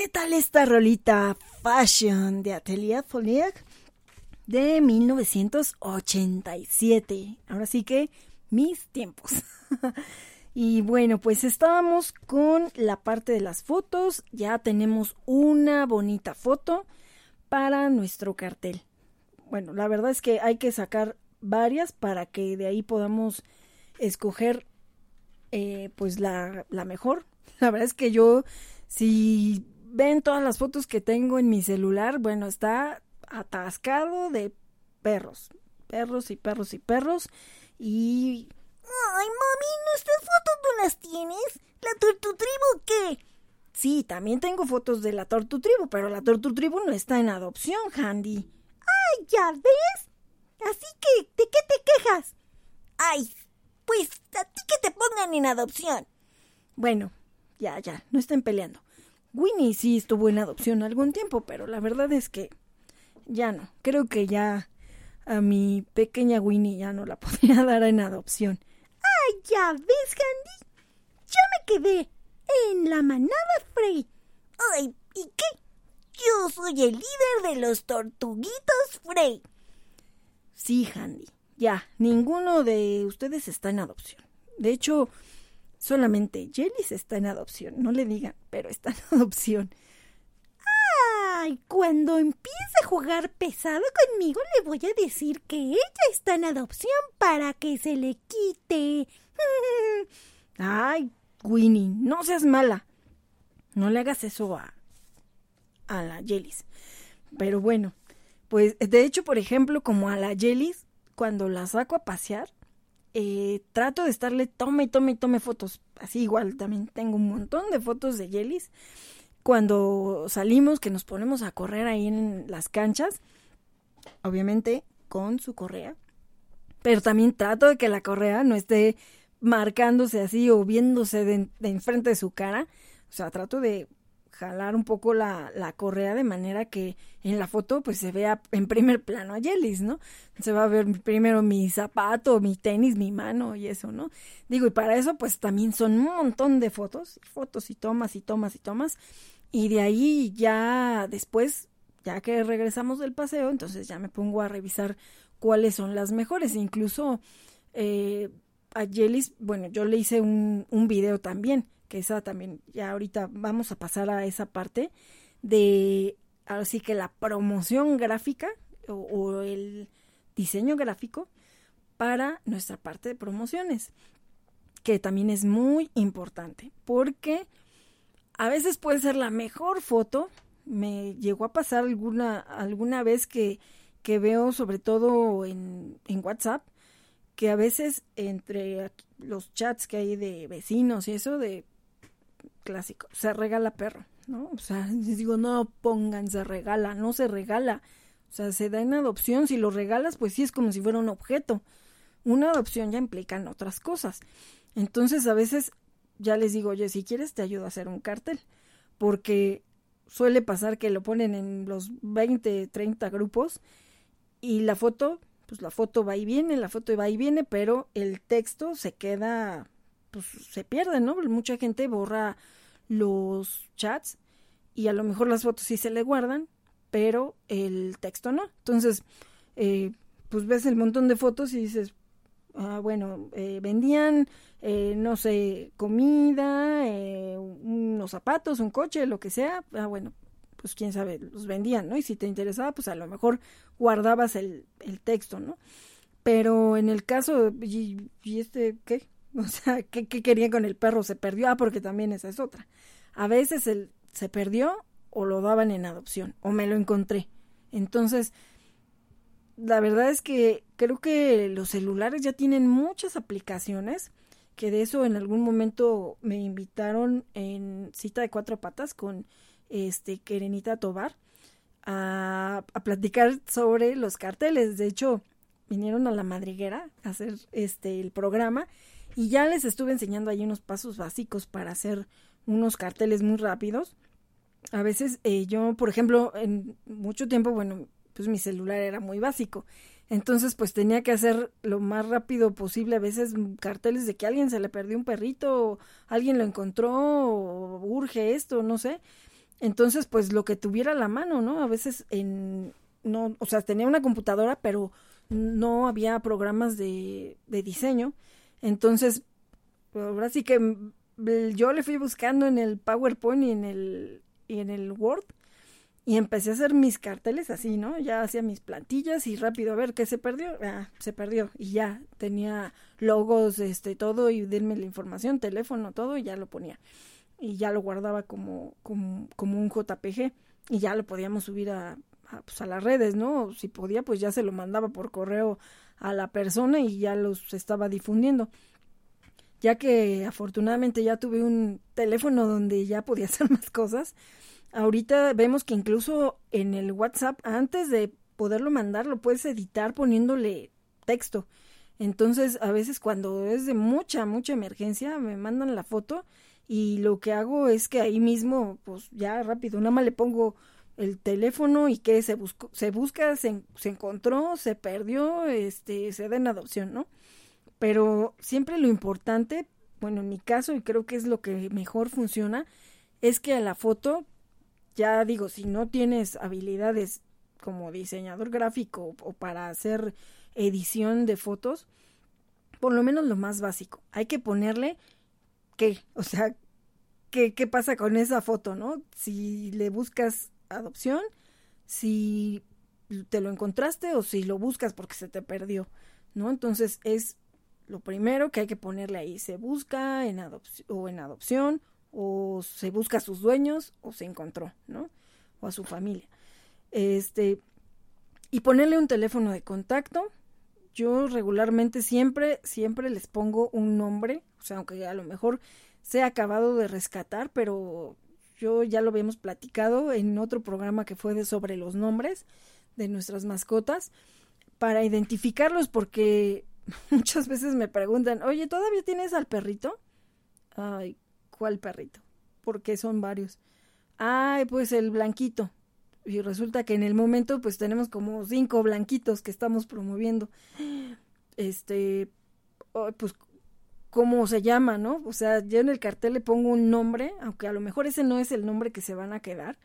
¿Qué tal esta rolita Fashion de Atelier Folier de 1987? Ahora sí que mis tiempos. [LAUGHS] y bueno, pues estábamos con la parte de las fotos. Ya tenemos una bonita foto para nuestro cartel. Bueno, la verdad es que hay que sacar varias para que de ahí podamos escoger eh, pues la, la mejor. [LAUGHS] La verdad es que yo si ven todas las fotos que tengo en mi celular, bueno, está atascado de perros, perros y perros y perros y... Ay, mami, ¿nuestras fotos no las tienes? ¿La tortutribu qué? Sí, también tengo fotos de la tortutribu, pero la tortutribu no está en adopción, Handy. ¡Ay, ya ves! Así que, ¿de qué te quejas? Ay, pues a ti que te pongan en adopción. Bueno, ya, ya, no estén peleando. Winnie sí estuvo en adopción algún tiempo, pero la verdad es que ya no. Creo que ya a mi pequeña Winnie ya no la [LAUGHS] podría dar en adopción. ¡Ay, ya ves, Handy! Ya me quedé en la manada Frey. ¡Ay, ¿y qué? Yo soy el líder de los tortuguitos Frey. Sí, Handy. Ya, ninguno de ustedes está en adopción. De hecho, Solamente Jellis está en adopción, no le digan, pero está en [LAUGHS] adopción. Ay, cuando empiece a jugar pesado conmigo le voy a decir que ella está en adopción para que se le quite. [LAUGHS] Ay, Winnie, no seas mala. No le hagas eso a, a la Jellis. Pero bueno, pues de hecho, por ejemplo, como a la Jellis, cuando la saco a pasear, eh, trato de estarle tome y tome tome fotos. Así igual, también tengo un montón de fotos de Yelis. Cuando salimos, que nos ponemos a correr ahí en las canchas, obviamente con su correa. Pero también trato de que la correa no esté marcándose así o viéndose de, de enfrente de su cara. O sea, trato de jalar un poco la, la, correa de manera que en la foto pues se vea en primer plano a Yelis, ¿no? Se va a ver primero mi zapato, mi tenis, mi mano y eso, ¿no? Digo, y para eso pues también son un montón de fotos, fotos y tomas y tomas y tomas. Y de ahí ya después, ya que regresamos del paseo, entonces ya me pongo a revisar cuáles son las mejores. Incluso eh, a Yelis, bueno, yo le hice un, un video también que esa también, ya ahorita vamos a pasar a esa parte de, así que la promoción gráfica o, el diseño gráfico para nuestra parte de promociones, que también es muy importante, porque a veces puede ser la mejor foto, me llegó a pasar alguna, alguna vez que, que veo sobre todo en, en WhatsApp, que a veces entre los chats que hay de vecinos y eso, de clásico, se regala perro, ¿no? O sea, [LAUGHS] les digo, no pongan se regala, no se regala. O sea, se da en adopción, si lo regalas, pues sí es como si fuera un objeto. Una adopción ya implica otras cosas. Entonces, a veces ya les digo, oye, si quieres te ayudo a hacer un cartel, porque suele pasar que lo ponen en los 20, 30 grupos y la foto, pues la foto va y viene, la foto va y viene, pero el texto se queda pues se pierde, ¿no? Mucha gente borra los chats y a lo mejor las fotos sí se le guardan, pero el texto no. Entonces, eh, pues ves el montón de fotos y dices, ah, bueno, eh, vendían, eh, no sé, comida, unos zapatos, un coche, lo que sea. Ah, bueno, pues quién sabe, los vendían, ¿no? Y si te interesaba, pues a lo mejor guardabas el, el texto, ¿no? Pero en el caso, ¿y, y este qué? [LAUGHS] O sea, ¿qué, ¿qué, quería con el perro? Se perdió. Ah, porque también esa es otra. A veces el, se perdió o lo daban en adopción o me lo encontré. Entonces, la verdad es que creo que los celulares ya tienen muchas aplicaciones, que de eso en algún momento me invitaron en cita de cuatro patas con este Kerenita Tobar a, a platicar sobre los carteles. De hecho, vinieron a la madriguera a hacer este el programa y ya les estuve enseñando ahí unos pasos básicos para hacer unos carteles muy rápidos. A veces eh, yo, por ejemplo, en mucho tiempo, bueno, pues mi celular era muy básico. Entonces, pues tenía que hacer lo más rápido posible. A veces carteles de que alguien se le perdió un perrito, o alguien lo encontró, o urge esto, no sé. Entonces, pues lo que tuviera la mano, ¿no? A veces en, no, o sea, tenía una computadora, pero no había programas de, de diseño. Entonces, ahora sí que yo le fui buscando en el PowerPoint y en el, y en el Word y empecé a hacer mis carteles así, ¿no? Ya hacía mis plantillas y rápido a ver qué se perdió. Ah, se perdió y ya tenía logos, este, todo y denme la información, teléfono, todo y ya lo ponía. Y ya lo guardaba como, como, como un JPG y ya lo podíamos subir a, a, pues a las redes, ¿no? Si podía, pues ya se lo mandaba por correo a la persona y ya los estaba difundiendo ya que afortunadamente ya tuve un teléfono donde ya podía [LAUGHS] hacer más cosas. Ahorita vemos que incluso en el WhatsApp, antes de poderlo mandar, lo puedes editar poniéndole texto. Entonces, a veces cuando es de mucha, mucha emergencia, me mandan la foto y lo que hago es que ahí mismo, pues ya rápido, nada más le pongo el teléfono y que se buscó, se busca, se, se encontró, se perdió, este, se da en adopción, ¿no? Pero siempre lo importante, bueno, en mi caso, y creo que es lo que mejor funciona, es que a la foto, ya digo, si no tienes habilidades como diseñador gráfico o para hacer edición de fotos, por lo menos lo más básico. Hay que ponerle qué, o sea, qué, qué pasa con esa foto, ¿no? Si le buscas adopción, si te lo encontraste o si lo buscas porque se te perdió, ¿no? Entonces es lo primero que hay que ponerle ahí, se busca en o en adopción o se busca a sus dueños o se encontró, ¿no? O a su familia. Este y ponerle un teléfono de contacto. Yo regularmente siempre siempre les pongo un nombre, o sea, aunque a lo mejor se ha acabado de rescatar, pero yo ya lo habíamos platicado en otro programa que fue de sobre los nombres de nuestras mascotas para identificarlos porque [LAUGHS] muchas veces me preguntan, oye, ¿todavía tienes al perrito? Ay, ¿cuál perrito? Porque son varios. Ay, pues el blanquito. Y resulta que en el momento pues tenemos como cinco blanquitos que estamos promoviendo. Este, pues, ¿cómo se llama, no? O sea, yo en el cartel le pongo un nombre, aunque a lo mejor ese no es el nombre que se van a quedar.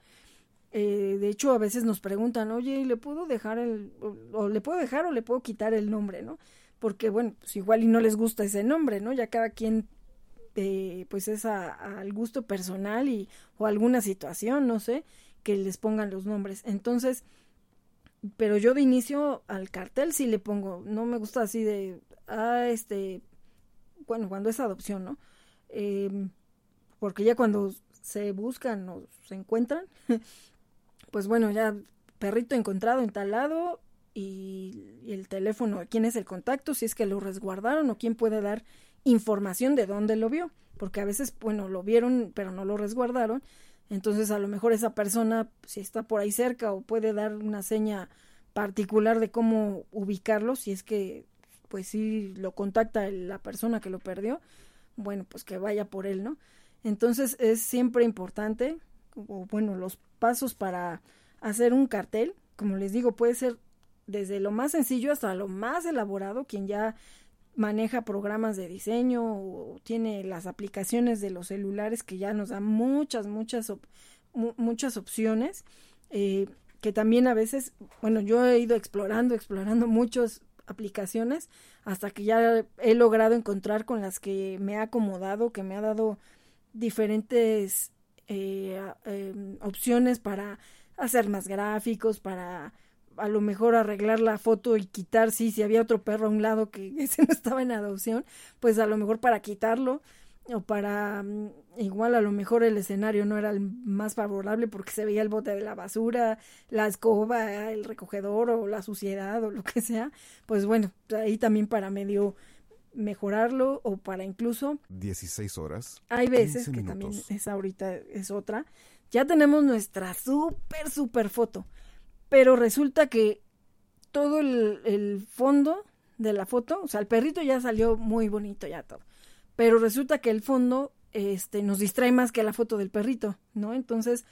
Eh, de hecho, a veces nos preguntan, oye, ¿le puedo dejar el, o le puedo dejar o le puedo quitar el nombre, no? porque bueno, pues igual y no les gusta ese nombre, ¿no? Ya cada quien eh, pues es al gusto personal y o alguna situación, no sé, que les pongan los nombres. Entonces, pero yo de inicio al cartel sí le pongo, no me gusta así de, ah, este, bueno, cuando es adopción, ¿no? Eh, porque ya cuando se buscan o se encuentran, [LAUGHS] pues bueno, ya perrito encontrado en tal lado, y, el teléfono, quién es el contacto, si es que lo resguardaron o quién puede dar información de dónde lo vio, porque a veces, bueno, lo vieron pero no lo resguardaron, entonces a lo mejor esa persona, si está por ahí cerca o puede dar una seña particular de cómo ubicarlo, si es que, pues sí lo contacta la persona que lo perdió, bueno, pues que vaya por él, ¿no? Entonces es siempre importante, o bueno, los pasos para hacer un cartel, como les digo, puede ser desde lo más sencillo hasta lo más elaborado, quien ya maneja programas de diseño o tiene las aplicaciones de los celulares que ya nos dan muchas, muchas, muchas opciones, eh, que también a veces, bueno, yo he ido explorando, explorando muchas aplicaciones hasta que ya he logrado encontrar con las que me ha acomodado, que me ha dado diferentes eh, em, opciones para hacer más gráficos, para a lo mejor arreglar la foto y quitar, sí, si había otro perro a un lado que [LAUGHS] ese no estaba en adopción, pues a lo mejor para quitarlo o para mm, igual a lo mejor el escenario no era el más favorable porque se veía el bote de la basura, la escoba, el recogedor o la suciedad o lo que sea, pues bueno, ahí también para medio mejorarlo o para incluso 16 horas. Hay veces que también es ahorita es otra. Ya tenemos nuestra súper súper foto pero resulta que todo el, fondo de la foto, o sea, el perrito ya salió muy bonito ya todo, pero resulta que el fondo este, nos distrae más que la foto del perrito, ¿no? Entonces,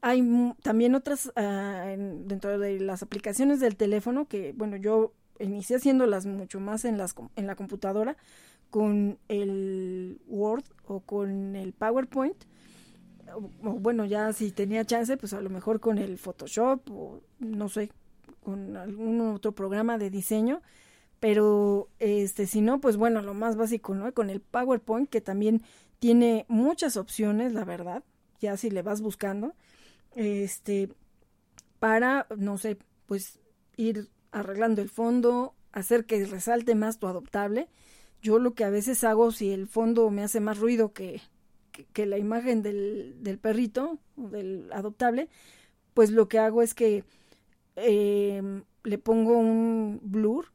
hay también otras, ah, dentro de las aplicaciones del teléfono, que, bueno, yo inicié haciéndolas mucho más en, las, en la computadora, con el Word o con el PowerPoint, bueno, ya si tenía chance, pues a lo mejor con el Photoshop o no sé, con algún otro programa de diseño, pero este si no, pues bueno, lo más básico, ¿no? Con el PowerPoint que también tiene muchas opciones, la verdad, ya si le vas buscando, este para no sé, pues ir arreglando el fondo, hacer que resalte más tu adoptable. Yo lo que a veces hago si el fondo me hace más ruido que, que, la imagen del, del perrito del adoptable, pues lo que hago es que eh, le pongo un blur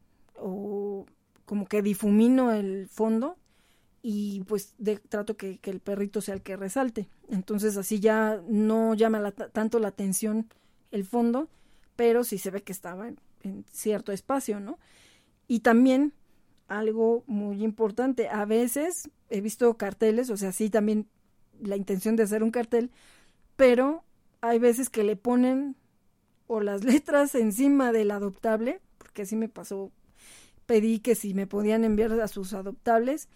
o como que difumino el fondo y pues de, trato que, el perrito sea el que resalte. Entonces así ya no llama tanto la atención el fondo, pero sí se ve que estaba en, en cierto espacio, ¿no? Y también algo muy importante, a veces he visto carteles, o sea, sí también la intención de hacer un cartel, pero hay veces que le ponen o las [LAUGHS] letras encima del adoptable, porque así me pasó, pedí que si me podían enviar a sus adoptables,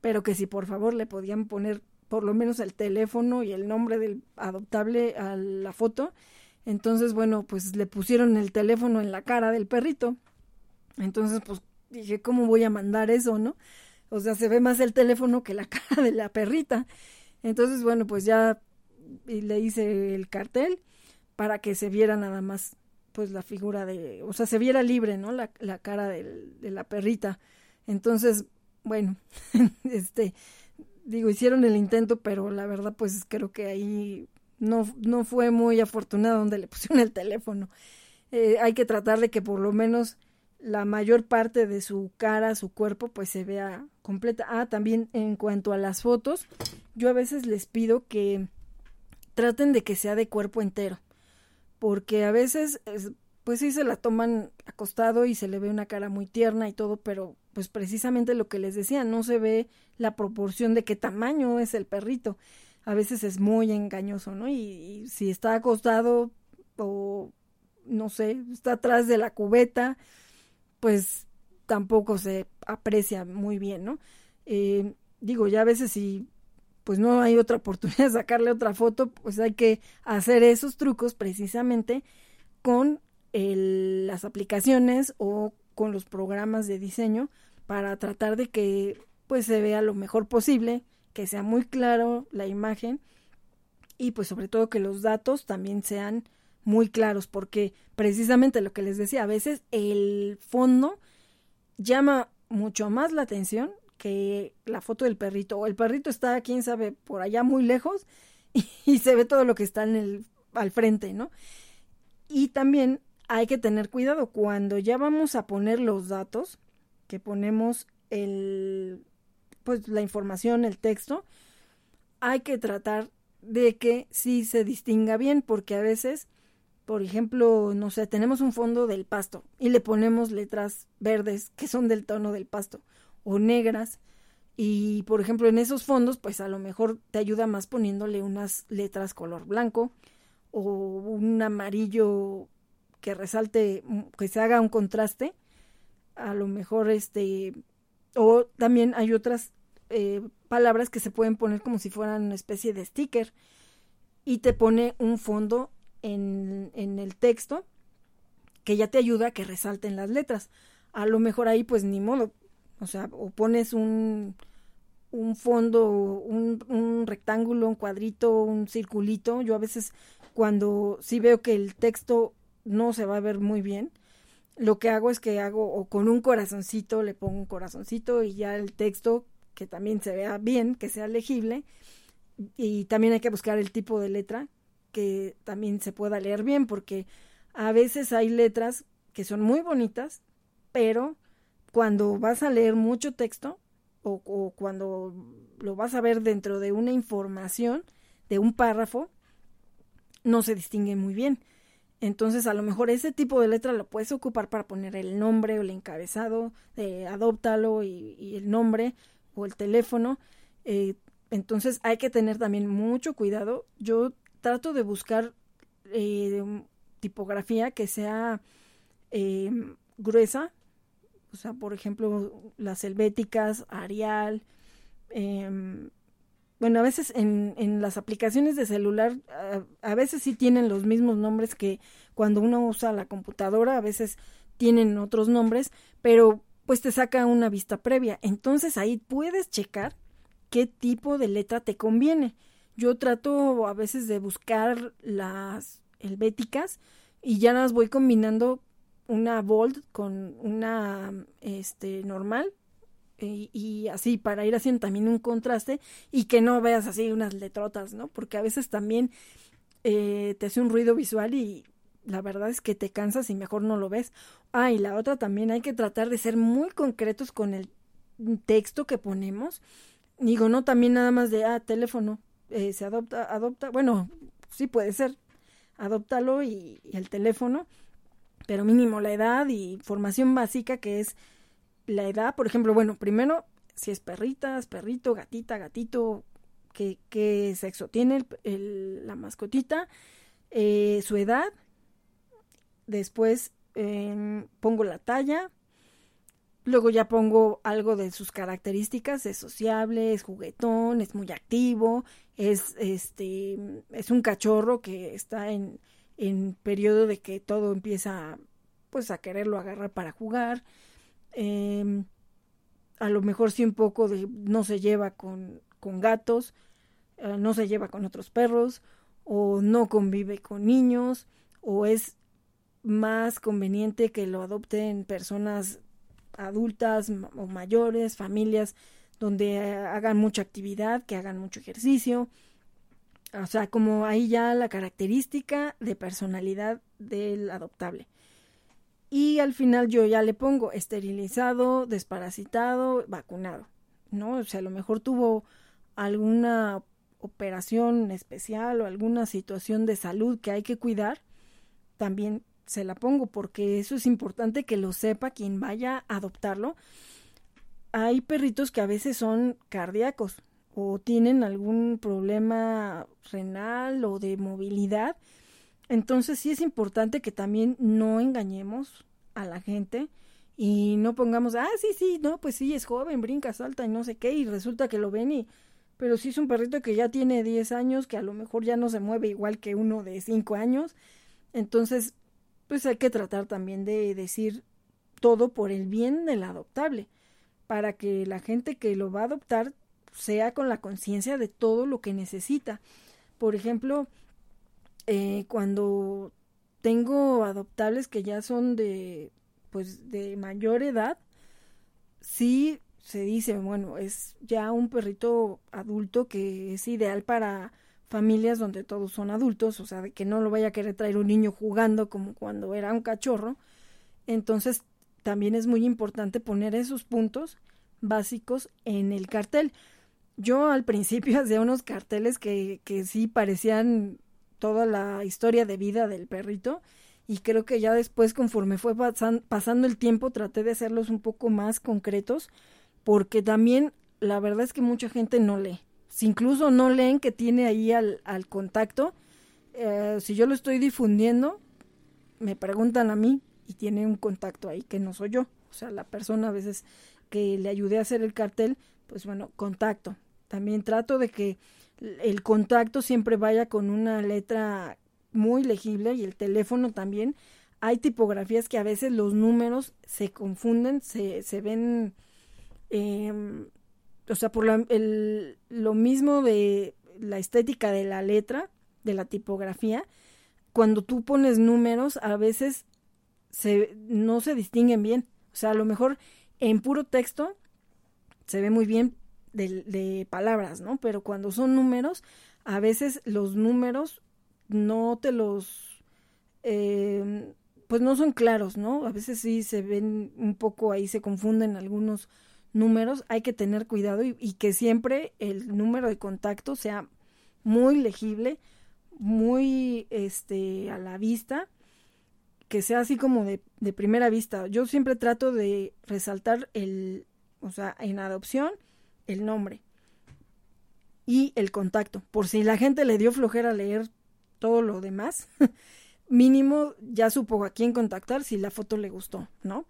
pero que si por favor le podían poner por lo menos el teléfono y el nombre del adoptable a la foto. Entonces, bueno, pues le pusieron el teléfono en la cara del perrito. Entonces, pues dije, ¿cómo voy a mandar eso, no? O sea, se ve más el teléfono que la [LAUGHS] cara de la perrita. Entonces, bueno, pues ya le hice el cartel para que se viera nada más, pues la figura de, o sea, se viera libre, ¿no? La, la cara de la perrita. Entonces, bueno, [LAUGHS] este, digo, hicieron el intento, pero la verdad, pues creo que ahí no, no fue muy afortunado donde le [LAUGHS] pusieron el teléfono. Eh, hay que tratar de que por lo menos la mayor parte de su cara, su cuerpo, pues se vea completa. Ah, también en cuanto a las fotos, yo a veces les pido que traten de que sea de cuerpo entero, porque a veces, pues sí se la toman acostado y se le ve una cara muy tierna y todo, pero pues precisamente lo que les decía, no se ve la proporción de qué tamaño es el perrito. A veces es muy engañoso, ¿no? Y, y si está acostado o no sé, está atrás de la cubeta, pues tampoco se aprecia muy bien, ¿no? Eh, digo, ya a veces si pues no hay otra oportunidad de sacarle otra foto, pues hay que hacer esos trucos precisamente con las aplicaciones o con los programas de diseño para tratar de que pues se vea lo mejor posible, que sea muy claro la imagen y pues sobre todo que los datos también sean muy claros, porque precisamente lo que les decía, a veces el fondo llama mucho más la atención que la foto del perrito. O el perrito está, quién sabe, por allá muy lejos [LAUGHS] y, se ve todo lo que está en el, al frente, ¿no? Y también hay que tener cuidado cuando ya vamos a poner los datos, que ponemos el, pues la información, el texto, hay que tratar de que sí se distinga bien, porque a veces por ejemplo, no sé, tenemos un fondo del pasto y le ponemos letras verdes que son del tono del pasto o negras y por ejemplo en esos fondos pues a lo mejor te ayuda más poniéndole unas letras color blanco o un amarillo que resalte, que se haga un contraste, a lo mejor este, o también hay otras eh, palabras que se pueden poner como si fueran una especie de sticker y te pone un fondo en, en el texto que ya te ayuda a que resalten las letras. A lo mejor ahí pues ni modo, o sea, o pones un, un fondo, un, un rectángulo, un cuadrito, un circulito. Yo a veces cuando sí veo que el texto no se va a ver muy bien, lo que hago es que hago o con un corazoncito le pongo un corazoncito y ya el texto que también se vea bien, que sea legible y también hay que buscar el tipo de letra que también se pueda leer bien, porque a veces hay letras que son muy bonitas, pero cuando vas a leer mucho texto o, cuando lo vas a ver dentro de una información, de un párrafo, no se distingue muy bien. Entonces, a lo mejor ese tipo de letra lo puedes ocupar para poner el nombre o el encabezado de adóptalo y, el nombre o el teléfono. Eh, entonces, hay que tener también mucho cuidado. Yo trato de buscar eh, tipografía que sea eh, gruesa, o sea, por ejemplo, las helvéticas, Arial, em, bueno, a veces en, en las aplicaciones de celular, a, veces sí tienen los mismos nombres que cuando uno usa la computadora, a veces tienen otros nombres, pero pues te saca una vista previa. Entonces ahí puedes checar qué tipo de letra te conviene. Yo trato a veces de buscar las helvéticas y ya las voy combinando una bold con una este normal y, así para ir haciendo también un contraste y que no veas así unas letrotas, ¿no? Porque a veces también eh, te hace un ruido visual y la verdad es que te cansas y mejor no lo ves. Ah, y la otra también hay que tratar de ser muy concretos con el texto que ponemos. Digo, no también nada más de, ah, teléfono, eh, se adopta, adopta, bueno, sí puede ser, adóptalo y, y el teléfono, pero mínimo la edad y formación básica que es la edad, por ejemplo, bueno, primero, si es perritas, perrito, gatita, gatito, qué, qué sexo tiene el, la mascotita, eh, su edad, después em, pongo la talla, luego ya pongo algo de sus características, es sociable, es juguetón, es muy activo, es este es un cachorro que está en, en periodo de que todo empieza pues a quererlo agarrar para jugar eh, a lo mejor sí un poco de no se lleva con, con gatos, eh, no se lleva con otros perros, o no convive con niños, o es más conveniente que lo adopten personas adultas o mayores, familias donde hagan mucha actividad, que hagan mucho ejercicio. O sea, como ahí ya la característica de personalidad del adoptable y al final yo ya le pongo esterilizado, desparasitado, vacunado, ¿no? O sea, a lo mejor tuvo alguna operación especial o alguna situación de salud que hay que cuidar, también se la pongo porque eso es importante que lo sepa quien vaya a adoptarlo. Hay perritos que a veces son cardíacos o tienen algún problema renal o de movilidad entonces sí es importante que también no engañemos a la gente y no pongamos, ah, sí, sí, no, pues sí, es joven, brinca, salta y no sé qué, y resulta que lo ven y... Pero si es un perrito que ya tiene 10 años, que a lo mejor ya no se mueve igual que uno de 5 años. Entonces, pues hay que tratar también de decir todo por el bien del adoptable, para que la gente que lo va a adoptar sea con la conciencia de todo lo que necesita. Por ejemplo, eh, cuando tengo adoptables que ya son de pues de mayor edad, sí se dice, bueno, es ya un perrito adulto que es ideal para familias donde todos son adultos, o sea, de que no lo vaya a querer traer un niño jugando como cuando era un cachorro. Entonces, también es muy importante poner esos puntos básicos en el cartel. Yo al principio [LAUGHS] hacía unos carteles que, que sí parecían toda la historia de vida del perrito y creo que ya después conforme fue pasando el tiempo traté de hacerlos un poco más concretos porque también la verdad es que mucha gente no lee. Si incluso no leen que tiene ahí al, al contacto, eh, si yo lo estoy difundiendo, me preguntan a mí y tiene un contacto ahí que no soy yo. O sea, la persona a veces que le ayudé a hacer el cartel, pues bueno, contacto. También trato de que el contacto siempre vaya con una letra muy legible y el teléfono también. Hay tipografías que a veces los números se confunden, se, se ven, eh, o sea, por el, lo mismo de la estética de la letra, de la tipografía, cuando tú pones números a veces se, no se distinguen bien. O sea, a lo mejor en puro texto se ve muy bien, de, palabras, ¿no? Pero cuando son números, a veces los números no te los... Eh, pues no son claros, ¿no? A veces sí se ven un poco ahí, se confunden algunos números, hay que tener cuidado y, que siempre el número de contacto sea muy legible, muy este a la vista, que sea así como de, de primera vista. Yo siempre trato de resaltar el, o sea, en adopción, el nombre y el contacto. Por si la gente le dio flojera leer todo lo demás, [LAUGHS] mínimo ya supo a quién contactar si la foto le gustó, ¿no?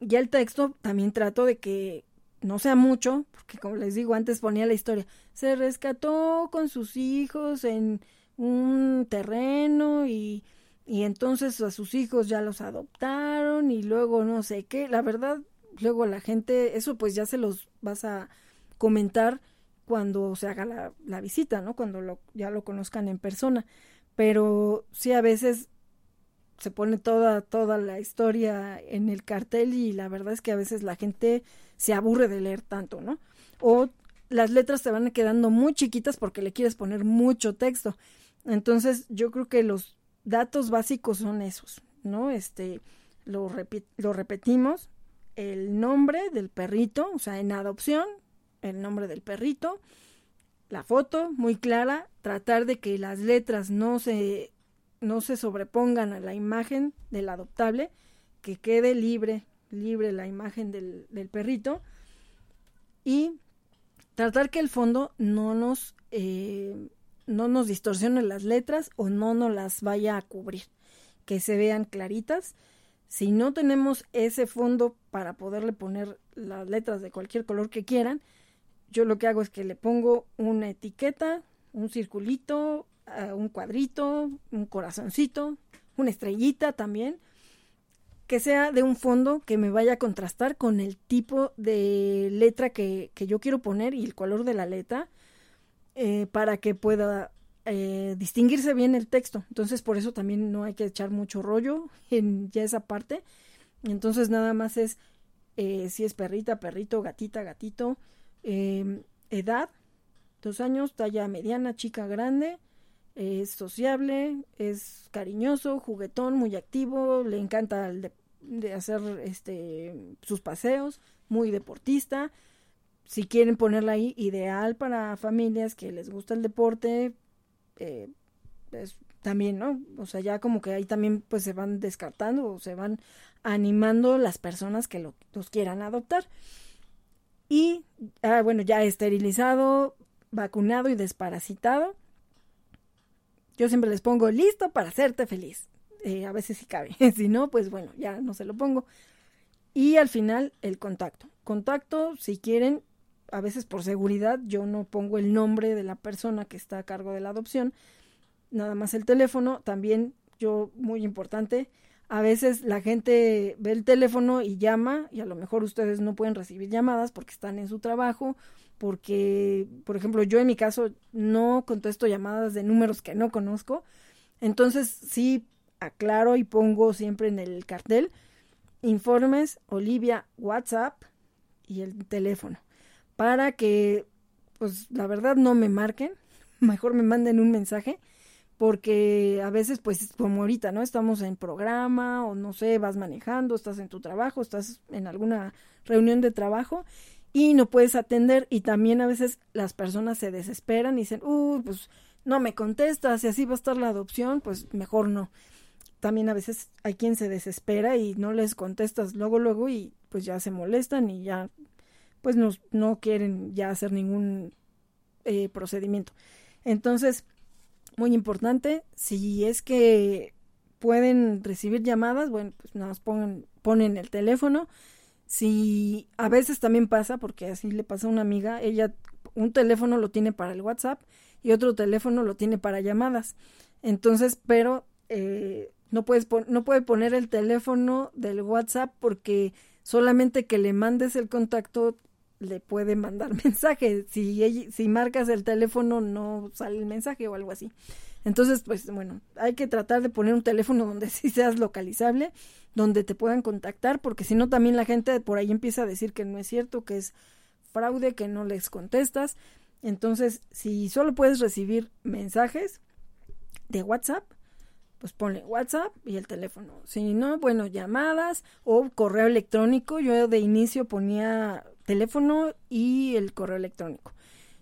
Ya el texto también trato de que no sea mucho, porque como les digo, antes ponía la historia, se rescató con sus hijos en un terreno y, y entonces a sus hijos ya los adoptaron y luego no sé qué, la verdad, luego la gente, eso pues ya se los vas a comentar cuando se haga la, la visita, ¿no? Cuando lo, ya lo conozcan en persona. Pero sí a veces se pone toda, toda la historia en el cartel y la verdad es que a veces la gente se aburre de leer tanto, ¿no? O las letras te van quedando muy chiquitas porque le quieres poner mucho texto. Entonces, yo creo que los datos básicos son esos, ¿no? Este, lo, lo repetimos, el nombre del perrito, o sea, en adopción, el nombre del perrito, la foto muy clara, tratar de que las letras no se no se sobrepongan a la imagen del adoptable, que quede libre, libre la imagen del, del perrito y tratar que el fondo no nos eh, no nos distorsione las letras o no nos las vaya a cubrir, que se vean claritas. Si no tenemos ese fondo para poderle poner las letras de cualquier color que quieran, yo lo que hago es que le pongo una etiqueta, un circulito, un cuadrito, un corazoncito, una estrellita también, que sea de un fondo que me vaya a contrastar con el tipo de letra que, que yo quiero poner y el color de la letra eh, para que pueda eh, distinguirse bien el texto. Entonces por eso también no hay que echar mucho rollo en ya esa parte. Entonces nada más es eh, si es perrita, perrito, gatita, gatito, edad, dos años, talla mediana, chica, grande, es sociable, es cariñoso, juguetón, muy activo, le encanta de, hacer este sus paseos, muy deportista. Si quieren ponerla ahí, ideal para familias que les gusta el deporte, eh, también, ¿no? O sea, ya como que ahí también pues se van descartando o se van animando las personas que lo, los quieran adoptar. Y, ah, bueno, ya esterilizado, vacunado y desparasitado yo siempre les pongo listo para hacerte feliz. Eh, a veces si cabe. [LAUGHS] si no, pues bueno, ya no se lo pongo. Y al final, el contacto. Contacto, si quieren, a veces por seguridad, yo no pongo el nombre de la persona que está a cargo de la adopción, nada más el teléfono. También, yo, muy importante, a veces la gente ve el teléfono y llama, y a lo mejor ustedes no pueden recibir llamadas porque están en su trabajo porque, por ejemplo, yo en mi caso no contesto llamadas de números que no conozco, entonces sí aclaro y pongo siempre en el cartel informes, Olivia, WhatsApp y el teléfono, para que, pues la verdad no me marquen, [LAUGHS] mejor me manden un mensaje, porque a veces, pues como ahorita, ¿no? Estamos en programa o no sé, vas manejando, estás en tu trabajo, estás en alguna reunión de trabajo y no puedes atender y también a veces las personas se desesperan y dicen, uy, pues no me contestas y así va a estar la adopción, pues mejor no. También a veces hay quien se desespera y no les contestas luego, luego y pues ya se molestan y ya pues no, no quieren ya hacer ningún eh, procedimiento. Entonces, muy importante, si es que pueden recibir llamadas, bueno, pues nada pongan, ponen el teléfono, si a veces también pasa, porque así le pasa a una amiga, ella un teléfono lo tiene para el WhatsApp y otro teléfono lo tiene para llamadas. Entonces, pero eh, no, puedes no puede poner el teléfono del WhatsApp porque solamente que le mandes el contacto le puede mandar [LAUGHS] mensaje. Si, si marcas el teléfono no sale el mensaje o algo así. Entonces, pues bueno, hay que tratar de poner un teléfono donde [LAUGHS] sí seas localizable, donde te puedan contactar, porque si no también la gente por ahí empieza a decir que no es cierto, que es fraude, que no les contestas. Entonces, si solo puedes recibir mensajes de WhatsApp, pues ponle WhatsApp y el teléfono. Si no, bueno, llamadas o correo electrónico. Yo de inicio ponía teléfono y el correo electrónico.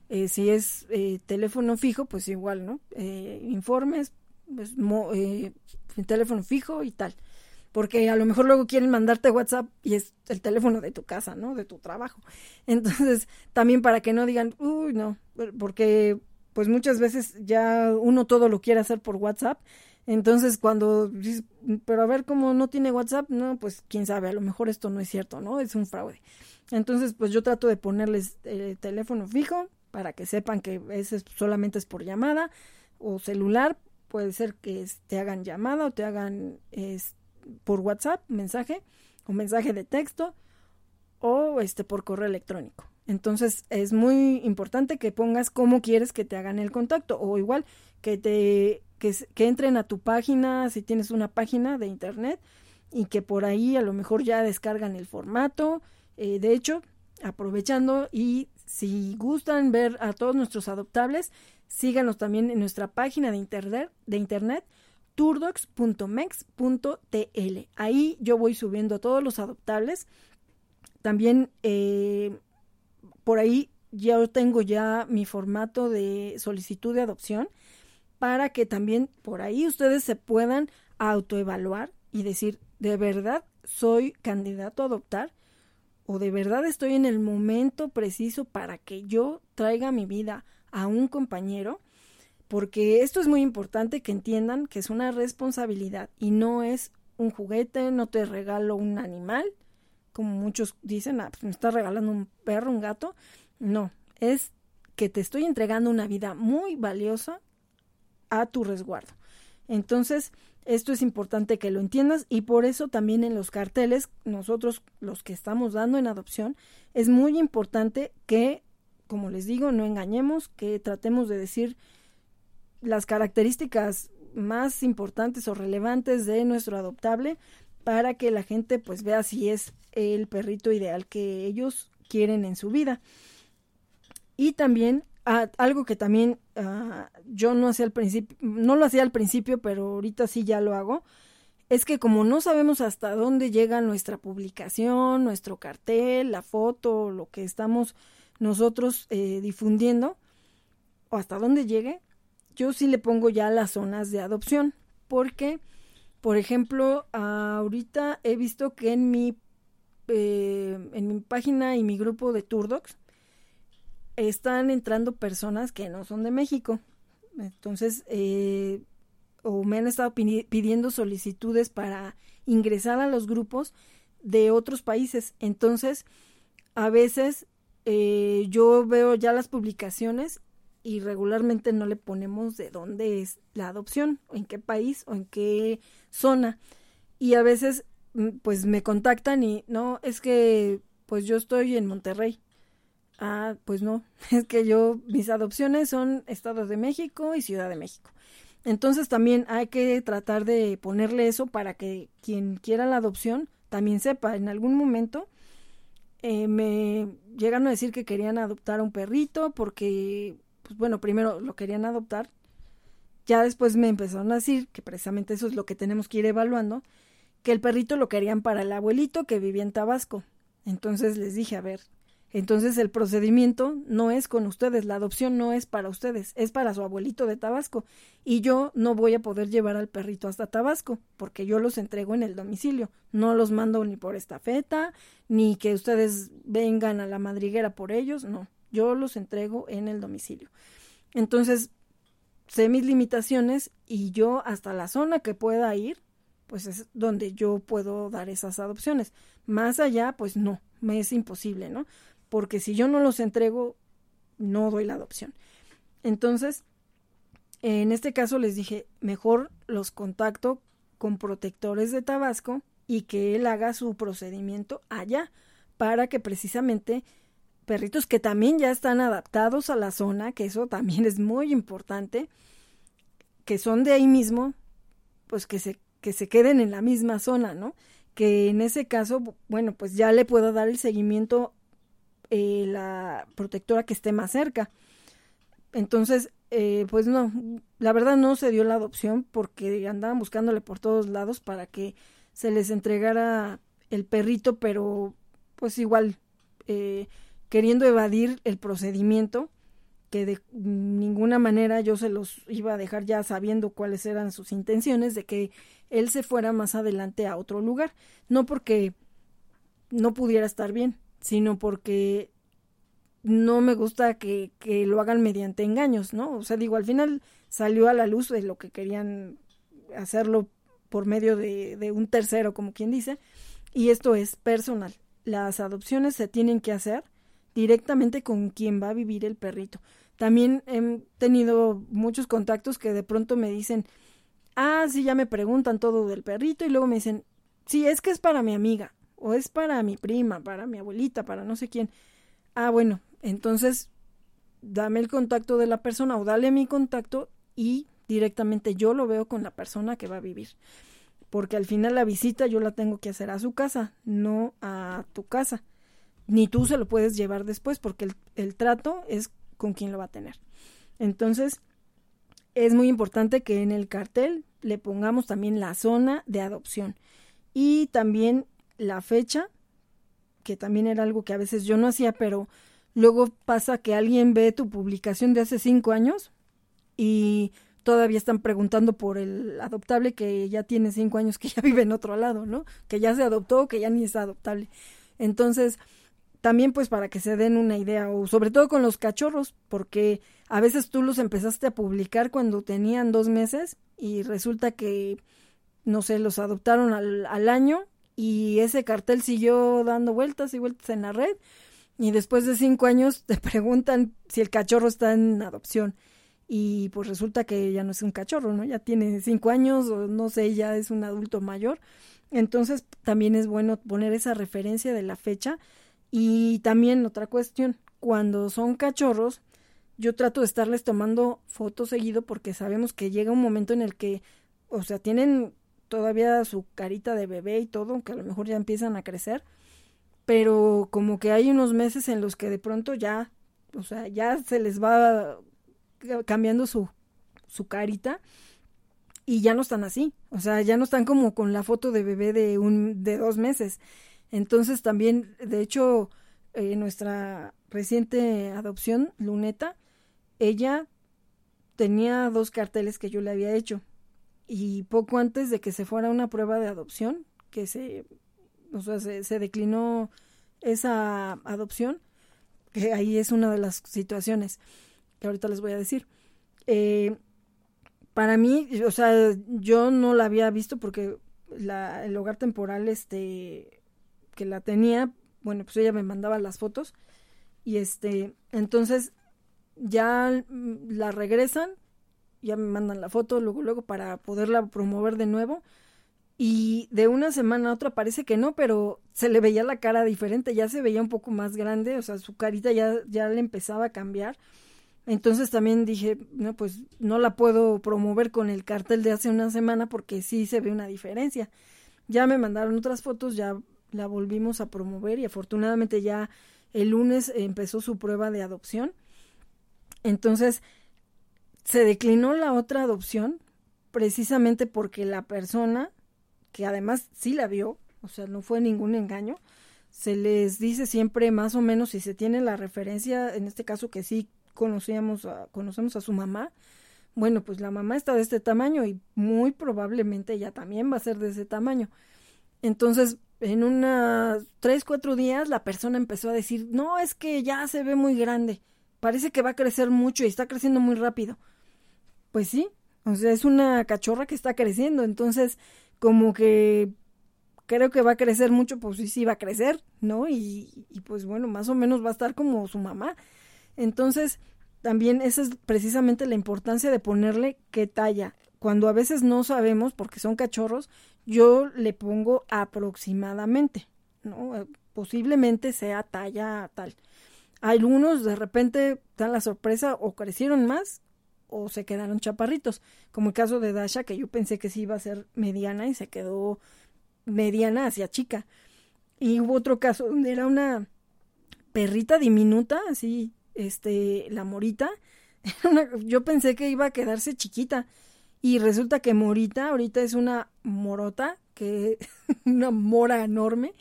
Eh, si es eh, teléfono fijo, pues igual, ¿no? Eh, informes, pues, teléfono fijo y tal. Porque a lo mejor luego quieren mandarte WhatsApp y es el teléfono de tu casa, ¿no? De tu trabajo. [LAUGHS] Entonces, también para que no digan, uy, no, porque pues muchas veces ya uno todo lo quiere hacer por WhatsApp. Entonces, cuando dices, pero a ver cómo no tiene WhatsApp, no, pues quién sabe, a lo mejor esto no es cierto, ¿no? Es un fraude. Entonces, pues yo trato de ponerles el teléfono fijo para que sepan que ese solamente es por llamada o celular. Puede ser que te hagan llamada o te hagan por WhatsApp, mensaje o mensaje de texto o este por correo electrónico. Entonces es muy importante que pongas cómo quieres que te hagan el contacto o igual que te que, entren a tu página si tienes una página de internet y que por ahí a lo mejor ya descargan el formato. Eh, de hecho, aprovechando y si gustan ver a todos nuestros adoptables, síganos también en nuestra página de internet, de internet turdocs.mex.tl. Ahí yo voy subiendo todos los adoptables. También eh, por ahí ya tengo ya mi formato de solicitud de adopción para que también por ahí ustedes se puedan autoevaluar y decir, ¿de verdad soy candidato a adoptar? ¿O de verdad estoy en el momento preciso para que yo traiga mi vida a un compañero? Porque esto es muy importante que entiendan que es una responsabilidad y no es un juguete, no te regalo un animal, como muchos dicen, ah, pues me está regalando un perro, un gato. No, es que te estoy entregando una vida muy valiosa a tu resguardo. Entonces, esto es importante que lo entiendas y por eso también en los carteles, nosotros los que estamos dando en adopción, es muy importante que, como les digo, no engañemos, que tratemos de decir las características más importantes o relevantes de nuestro adoptable para que la gente pues vea si es el perrito ideal que ellos quieren en su vida. Y también ah, algo que también ah, yo no hacía al principio, no lo hacía al principio, pero ahorita sí ya lo hago, es que como no sabemos hasta dónde llega nuestra publicación, nuestro cartel, la foto, lo que estamos nosotros eh, difundiendo, o hasta dónde llegue, yo sí le pongo ya las zonas de adopción, porque, por ejemplo, ahorita he visto que en mi, eh, en mi página y mi grupo de Turdocs están entrando personas que no son de México. Entonces, eh, o me han estado pidiendo solicitudes para ingresar a los grupos de otros países. Entonces, a veces eh, yo veo ya las publicaciones y regularmente no le ponemos de dónde es la adopción, o en qué país o en qué zona. Y a veces mm, pues me contactan y no, es que pues yo estoy en Monterrey. Ah, pues no, [LAUGHS] es que yo, mis adopciones son Estados de México y Ciudad de México. Entonces también hay que tratar de ponerle eso para que quien quiera la adopción también sepa. En algún momento eh, me llegaron a decir que querían adoptar a un perrito porque pues bueno, primero lo querían adoptar, ya después me empezaron a decir, que precisamente eso es lo que tenemos que ir evaluando, que el perrito lo querían para el abuelito que vivía en Tabasco. Entonces les dije, a ver, entonces el procedimiento no es con ustedes, la adopción no es para ustedes, es para su abuelito de Tabasco. Y yo no voy a poder llevar al perrito hasta Tabasco, porque yo los entrego en el domicilio. No los mando ni por estafeta, ni que ustedes vengan a la madriguera por ellos, no yo los entrego en el domicilio. Entonces, sé mis limitaciones y yo hasta la zona que pueda ir, pues es donde yo puedo dar esas adopciones. Más allá, pues no, me es imposible, ¿no? Porque si yo no los entrego, no doy la adopción. Entonces, en este caso les dije, mejor los contacto con protectores de Tabasco y que él haga su procedimiento allá para que precisamente perritos que también ya están adaptados a la zona, que eso también es muy importante, que son de ahí mismo, pues que se, que se queden en la misma zona, ¿no? Que en ese caso, bueno, pues ya le puedo dar el seguimiento eh, la protectora que esté más cerca. Entonces, eh, pues no, la verdad no se dio la adopción porque andaban buscándole por todos lados para que se les entregara el perrito, pero pues igual eh, queriendo evadir el procedimiento, que de ninguna manera yo se los iba a dejar ya sabiendo cuáles eran sus intenciones de que él se fuera más adelante a otro lugar, no porque no pudiera estar bien, sino porque no me gusta que, que lo hagan mediante engaños, ¿no? O sea, digo, al final salió a la luz de lo que querían hacerlo por medio de, de un tercero, como quien dice, y esto es personal. Las adopciones se tienen que hacer directamente con quien va a vivir el perrito. También he tenido muchos contactos que de pronto me dicen, ah, sí, ya me preguntan todo del perrito y luego me dicen, sí, es que es para mi amiga o es para mi prima, para mi abuelita, para no sé quién. Ah, bueno, entonces dame el contacto de la persona o dale mi contacto y directamente yo lo veo con la persona que va a vivir. Porque al final la visita yo la tengo que hacer a su casa, no a tu casa. Ni tú se lo puedes llevar después porque el, el trato es con quien lo va a tener. Entonces, es muy importante que en el cartel le pongamos también la zona de adopción y también la fecha, que también era algo que a veces yo no hacía, pero luego pasa que alguien ve tu publicación de hace cinco años y todavía están preguntando por el adoptable que ya tiene cinco años, que ya [LAUGHS] vive en otro lado, ¿no? Que ya se adoptó, que ya ni es adoptable. Entonces, también pues para que se den una idea, o sobre todo con los cachorros, porque a veces tú los empezaste a publicar cuando tenían dos meses y resulta que, no sé, los adoptaron al, al año y ese cartel siguió dando vueltas y vueltas en la red y después de cinco años te [LAUGHS] preguntan si el cachorro está en adopción y pues resulta que ya no es un cachorro, ¿no? Ya tiene cinco años o no sé, ya es un adulto mayor. Entonces también es bueno poner esa referencia de la fecha y también otra cuestión, cuando son cachorros, yo trato de estarles tomando fotos seguido porque sabemos que llega un momento en el que, o sea, tienen todavía su carita de bebé y todo, aunque a lo mejor ya empiezan a crecer, pero como que hay unos meses en los que de pronto ya, o sea, ya se les va cambiando su, su carita y ya no están así, o sea, ya no están como con la foto de bebé de un de dos meses. Entonces también, de hecho, eh, nuestra reciente adopción, Luneta, ella tenía dos carteles que yo le había hecho. Y poco antes de que se fuera una prueba de adopción, que se, o sea, se, declinó esa adopción, que ahí es una de las situaciones que ahorita les voy a decir. Eh, para mí, o sea, yo no la había visto porque la, el hogar temporal, este, que la tenía, bueno, pues ella me mandaba las fotos y este, entonces ya la regresan, ya me mandan la foto luego luego para poderla promover de nuevo y de una semana a otra parece que no, pero se le veía la cara diferente, ya se veía un poco más grande, o sea, su carita ya ya le empezaba a cambiar. Entonces también dije, no, pues no la puedo promover con el cartel de hace una semana porque sí se ve una diferencia. Ya me mandaron otras fotos, ya la volvimos a promover y afortunadamente ya el lunes empezó su prueba de adopción. Entonces, se declinó la otra adopción precisamente porque la persona, que además sí la vio, o sea, no fue ningún engaño, se les dice siempre más o menos si se tiene la referencia, en este caso que sí conocíamos a, conocemos a su mamá, bueno, pues la mamá está de este tamaño y muy probablemente ella también va a ser de ese tamaño. Entonces, en unas tres, cuatro días la persona empezó a decir, no, es que ya se ve muy grande, parece que va a crecer mucho y está creciendo muy rápido. Pues sí, o sea, es una cachorra que está creciendo, entonces como que creo que va a crecer mucho, pues sí, sí va a crecer, ¿no? Y, y pues bueno, más o menos va a estar como su mamá. Entonces, también esa es precisamente la importancia de ponerle qué talla. Cuando a veces no sabemos, porque son cachorros, yo le pongo aproximadamente, ¿no? Eh, posiblemente sea talla tal. Algunos de repente dan la sorpresa o crecieron más o se quedaron chaparritos, como el caso de Dasha, que yo pensé que sí iba a ser mediana y se quedó mediana hacia chica. Y hubo otro caso donde era una perrita diminuta, así, este, la morita. [LAUGHS] yo pensé que iba a quedarse chiquita y resulta que Morita ahorita es una morota, que [LAUGHS] una mora enorme,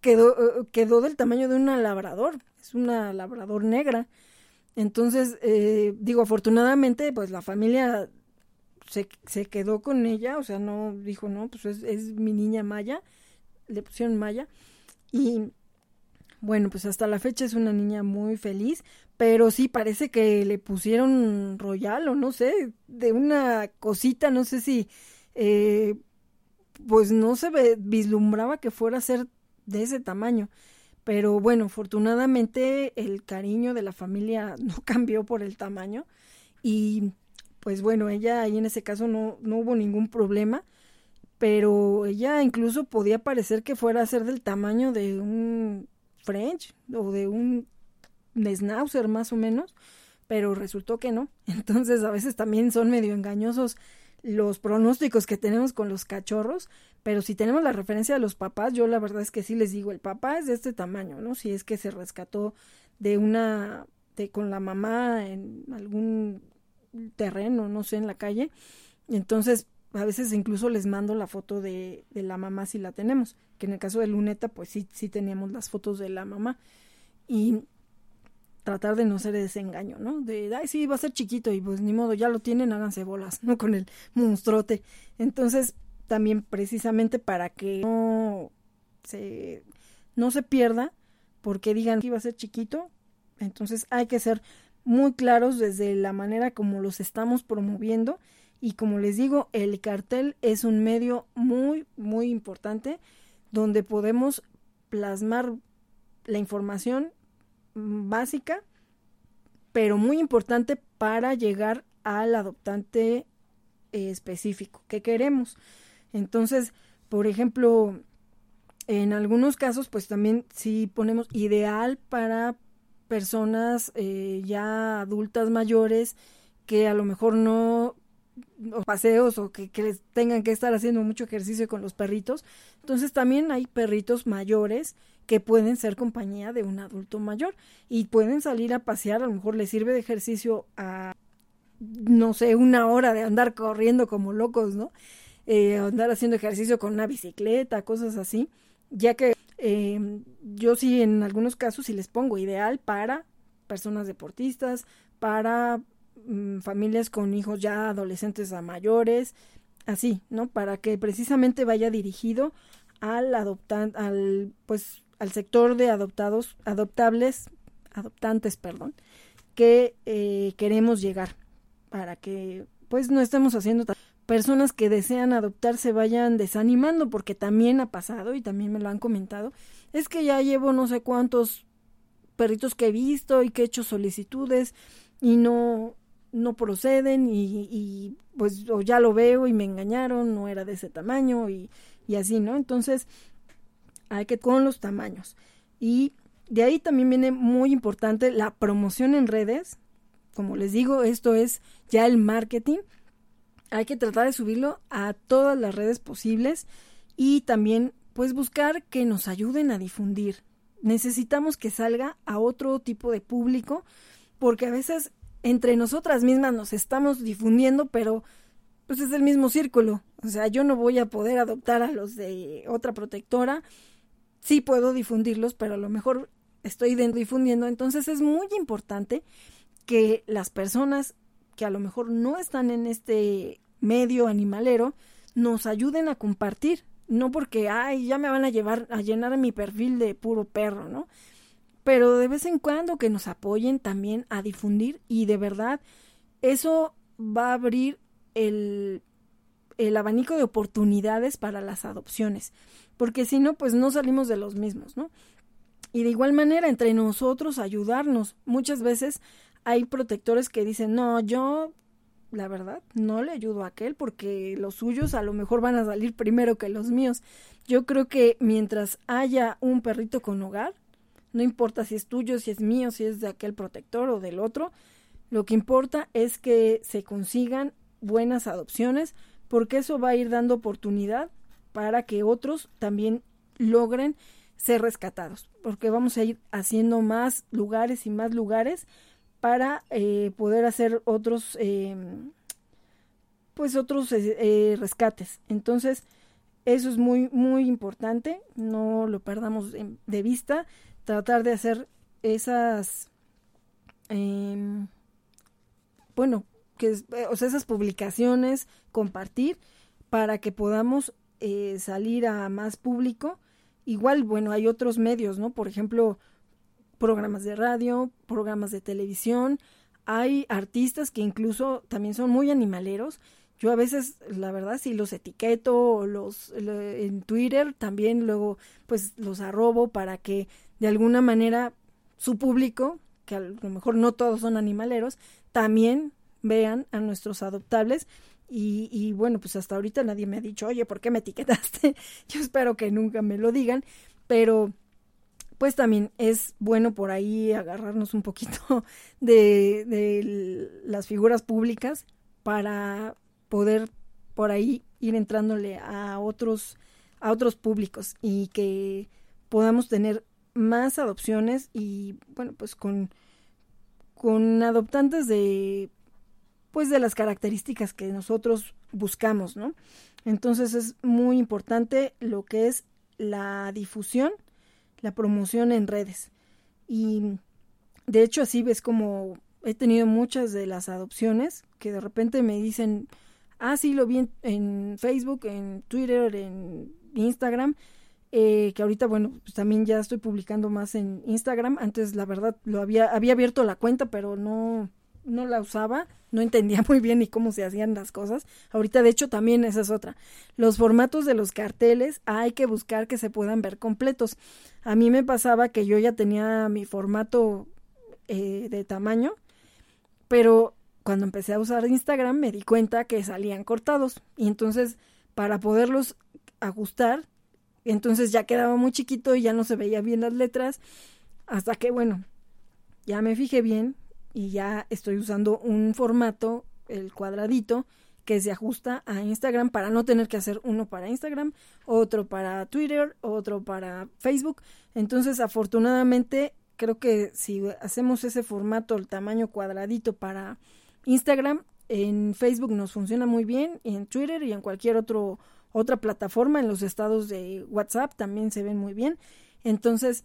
quedó, eh, quedó del tamaño de una labrador, es una labrador negra. Entonces, eh, digo, afortunadamente, pues la familia se, se, quedó con ella, o sea, no dijo, no, pues es, mi niña Maya, le pusieron Maya. Y bueno, pues hasta la fecha es una niña muy feliz, pero sí parece que le pusieron royal o no sé, de una cosita, no sé si eh, pues no se vislumbraba que fuera a ser de ese tamaño. Pero bueno, afortunadamente el cariño de la familia [LAUGHS] no cambió por el tamaño y pues bueno, ella ahí en ese caso no, no hubo ningún problema, pero ella incluso podía parecer que fuera a ser del tamaño de un French o de un Schnauzer más o menos, pero resultó que no. [LAUGHS] Entonces a veces también son medio engañosos los pronósticos que tenemos con los cachorros, pero si tenemos la referencia de los papás, yo la verdad es que sí les digo, el papá es de este tamaño, ¿no? Si es que se rescató de una, de, con la mamá en algún terreno, no sé, en la calle, entonces a veces incluso les mando la foto de, de la mamá si la tenemos, que en el caso de Luneta, pues sí, sí teníamos las fotos de la mamá. Y tratar de no ser ese engaño, ¿no? De, ay, sí, va a ser chiquito y pues ni modo, ya lo tienen, háganse bolas, ¿no? Con el monstruote. Entonces, también precisamente para que no se, no se pierda, porque digan que iba a ser chiquito, entonces hay que ser muy claros desde la manera como los estamos promoviendo y como les digo, el cartel es un medio muy, muy importante donde podemos plasmar la información básica, pero muy importante para llegar al adoptante específico que queremos. Entonces, por ejemplo, en algunos casos, pues también si ponemos ideal para personas eh, ya adultas mayores que a lo mejor no o paseos o que, que, tengan que estar haciendo mucho ejercicio con los perritos. Entonces también hay perritos mayores que pueden ser compañía de un adulto mayor y pueden salir a pasear, a lo mejor les sirve de ejercicio a, no sé, una hora de andar corriendo como locos, ¿no? Eh, andar haciendo ejercicio con una bicicleta, cosas así, ya que eh, yo sí en algunos casos sí les pongo ideal para personas deportistas, para mm, familias con hijos ya adolescentes a mayores, así, ¿no? Para que precisamente vaya dirigido al adoptante, al pues al sector de adoptados, adoptables, adoptantes, perdón, que eh, queremos llegar para que pues no estemos haciendo personas que desean adoptar se vayan desanimando porque también ha pasado y también me lo han comentado es que ya llevo no sé cuántos perritos que he visto y que he hecho solicitudes y no no proceden y, y pues o ya lo veo y me engañaron no era de ese tamaño y, y así no entonces hay que con los tamaños. Y de ahí también viene muy importante la promoción en redes. Como les digo, esto es ya el marketing. Hay que tratar de subirlo a todas las redes posibles y también pues buscar que nos ayuden a difundir. Necesitamos que salga a otro tipo de público porque a veces entre nosotras mismas nos estamos difundiendo, pero pues es el mismo círculo. O sea, yo no voy a poder adoptar a los de otra protectora sí puedo difundirlos, pero a lo mejor estoy difundiendo. Entonces es muy importante que las personas que a lo mejor no están en este medio animalero nos ayuden a compartir. No porque, ay, ya me van a llevar a llenar mi perfil de puro perro, ¿no? Pero de vez en cuando que nos apoyen también a difundir y de verdad eso va a abrir el, el abanico de oportunidades para las adopciones porque si no, pues no salimos de los mismos, ¿no? Y de igual manera, entre nosotros ayudarnos. Muchas veces hay protectores que dicen, no, yo, la verdad, no le ayudo a aquel porque los suyos a lo mejor van a salir primero que los míos. Yo creo que mientras haya un perrito con hogar, no importa si es tuyo, si es mío, si es de aquel protector o del otro, lo que importa es que se consigan buenas adopciones porque eso va a ir dando oportunidad para que otros también logren ser rescatados, porque vamos a ir haciendo más lugares y más lugares para eh, poder hacer otros, em, pues otros eh, eh, rescates. Entonces, eso es muy, muy importante, no lo perdamos de vista, tratar de hacer esas, em, bueno, que, o sea, esas publicaciones, compartir para que podamos eh, salir a más público. Igual, bueno, hay otros medios, ¿no? Por ejemplo, programas de radio, programas de televisión. Hay artistas que incluso también son muy animaleros, yo a veces, la verdad, sí los etiqueto los en Twitter también luego pues los arrobo para que de alguna manera su público, que a lo mejor no todos son animaleros, también vean a nuestros adoptables y, y, bueno, pues hasta ahorita nadie me ha dicho, oye, ¿por qué me etiquetaste? [LAUGHS] Yo espero que nunca me lo digan, pero pues también es bueno por ahí agarrarnos un poquito [LAUGHS] de, de las figuras públicas para poder por ahí ir entrándole a otros a otros públicos y que podamos tener más adopciones y bueno pues con con adoptantes de pues de las características que nosotros buscamos, ¿no? Entonces es muy importante lo que es la difusión, la promoción en redes. Y de hecho así ves como he tenido muchas de las adopciones que de repente me dicen, ah, sí, lo vi en, Facebook, en Twitter, en Instagram, eh, que ahorita, bueno, pues también ya estoy publicando más en Instagram. Antes, la verdad, lo había, había abierto la cuenta, pero no, no la usaba, no entendía muy bien ni cómo se hacían las cosas. Ahorita, de hecho, también esa es otra. Los formatos de los carteles hay que buscar que se puedan ver completos. A mí me pasaba que yo ya tenía mi formato eh, de tamaño, pero cuando empecé a usar Instagram me di cuenta que salían cortados y entonces para poderlos ajustar, entonces ya quedaba muy chiquito y ya no se veía bien las letras hasta que bueno, ya me fijé bien y ya estoy usando un formato, el cuadradito, que se ajusta a Instagram para no tener que hacer uno para Instagram, otro para Twitter, otro para Facebook. Entonces, afortunadamente, creo que si hacemos ese formato, el tamaño cuadradito para Instagram, en Facebook nos funciona muy bien, en Twitter y en cualquier otro otra plataforma, en los estados de WhatsApp también se ven muy bien. Entonces,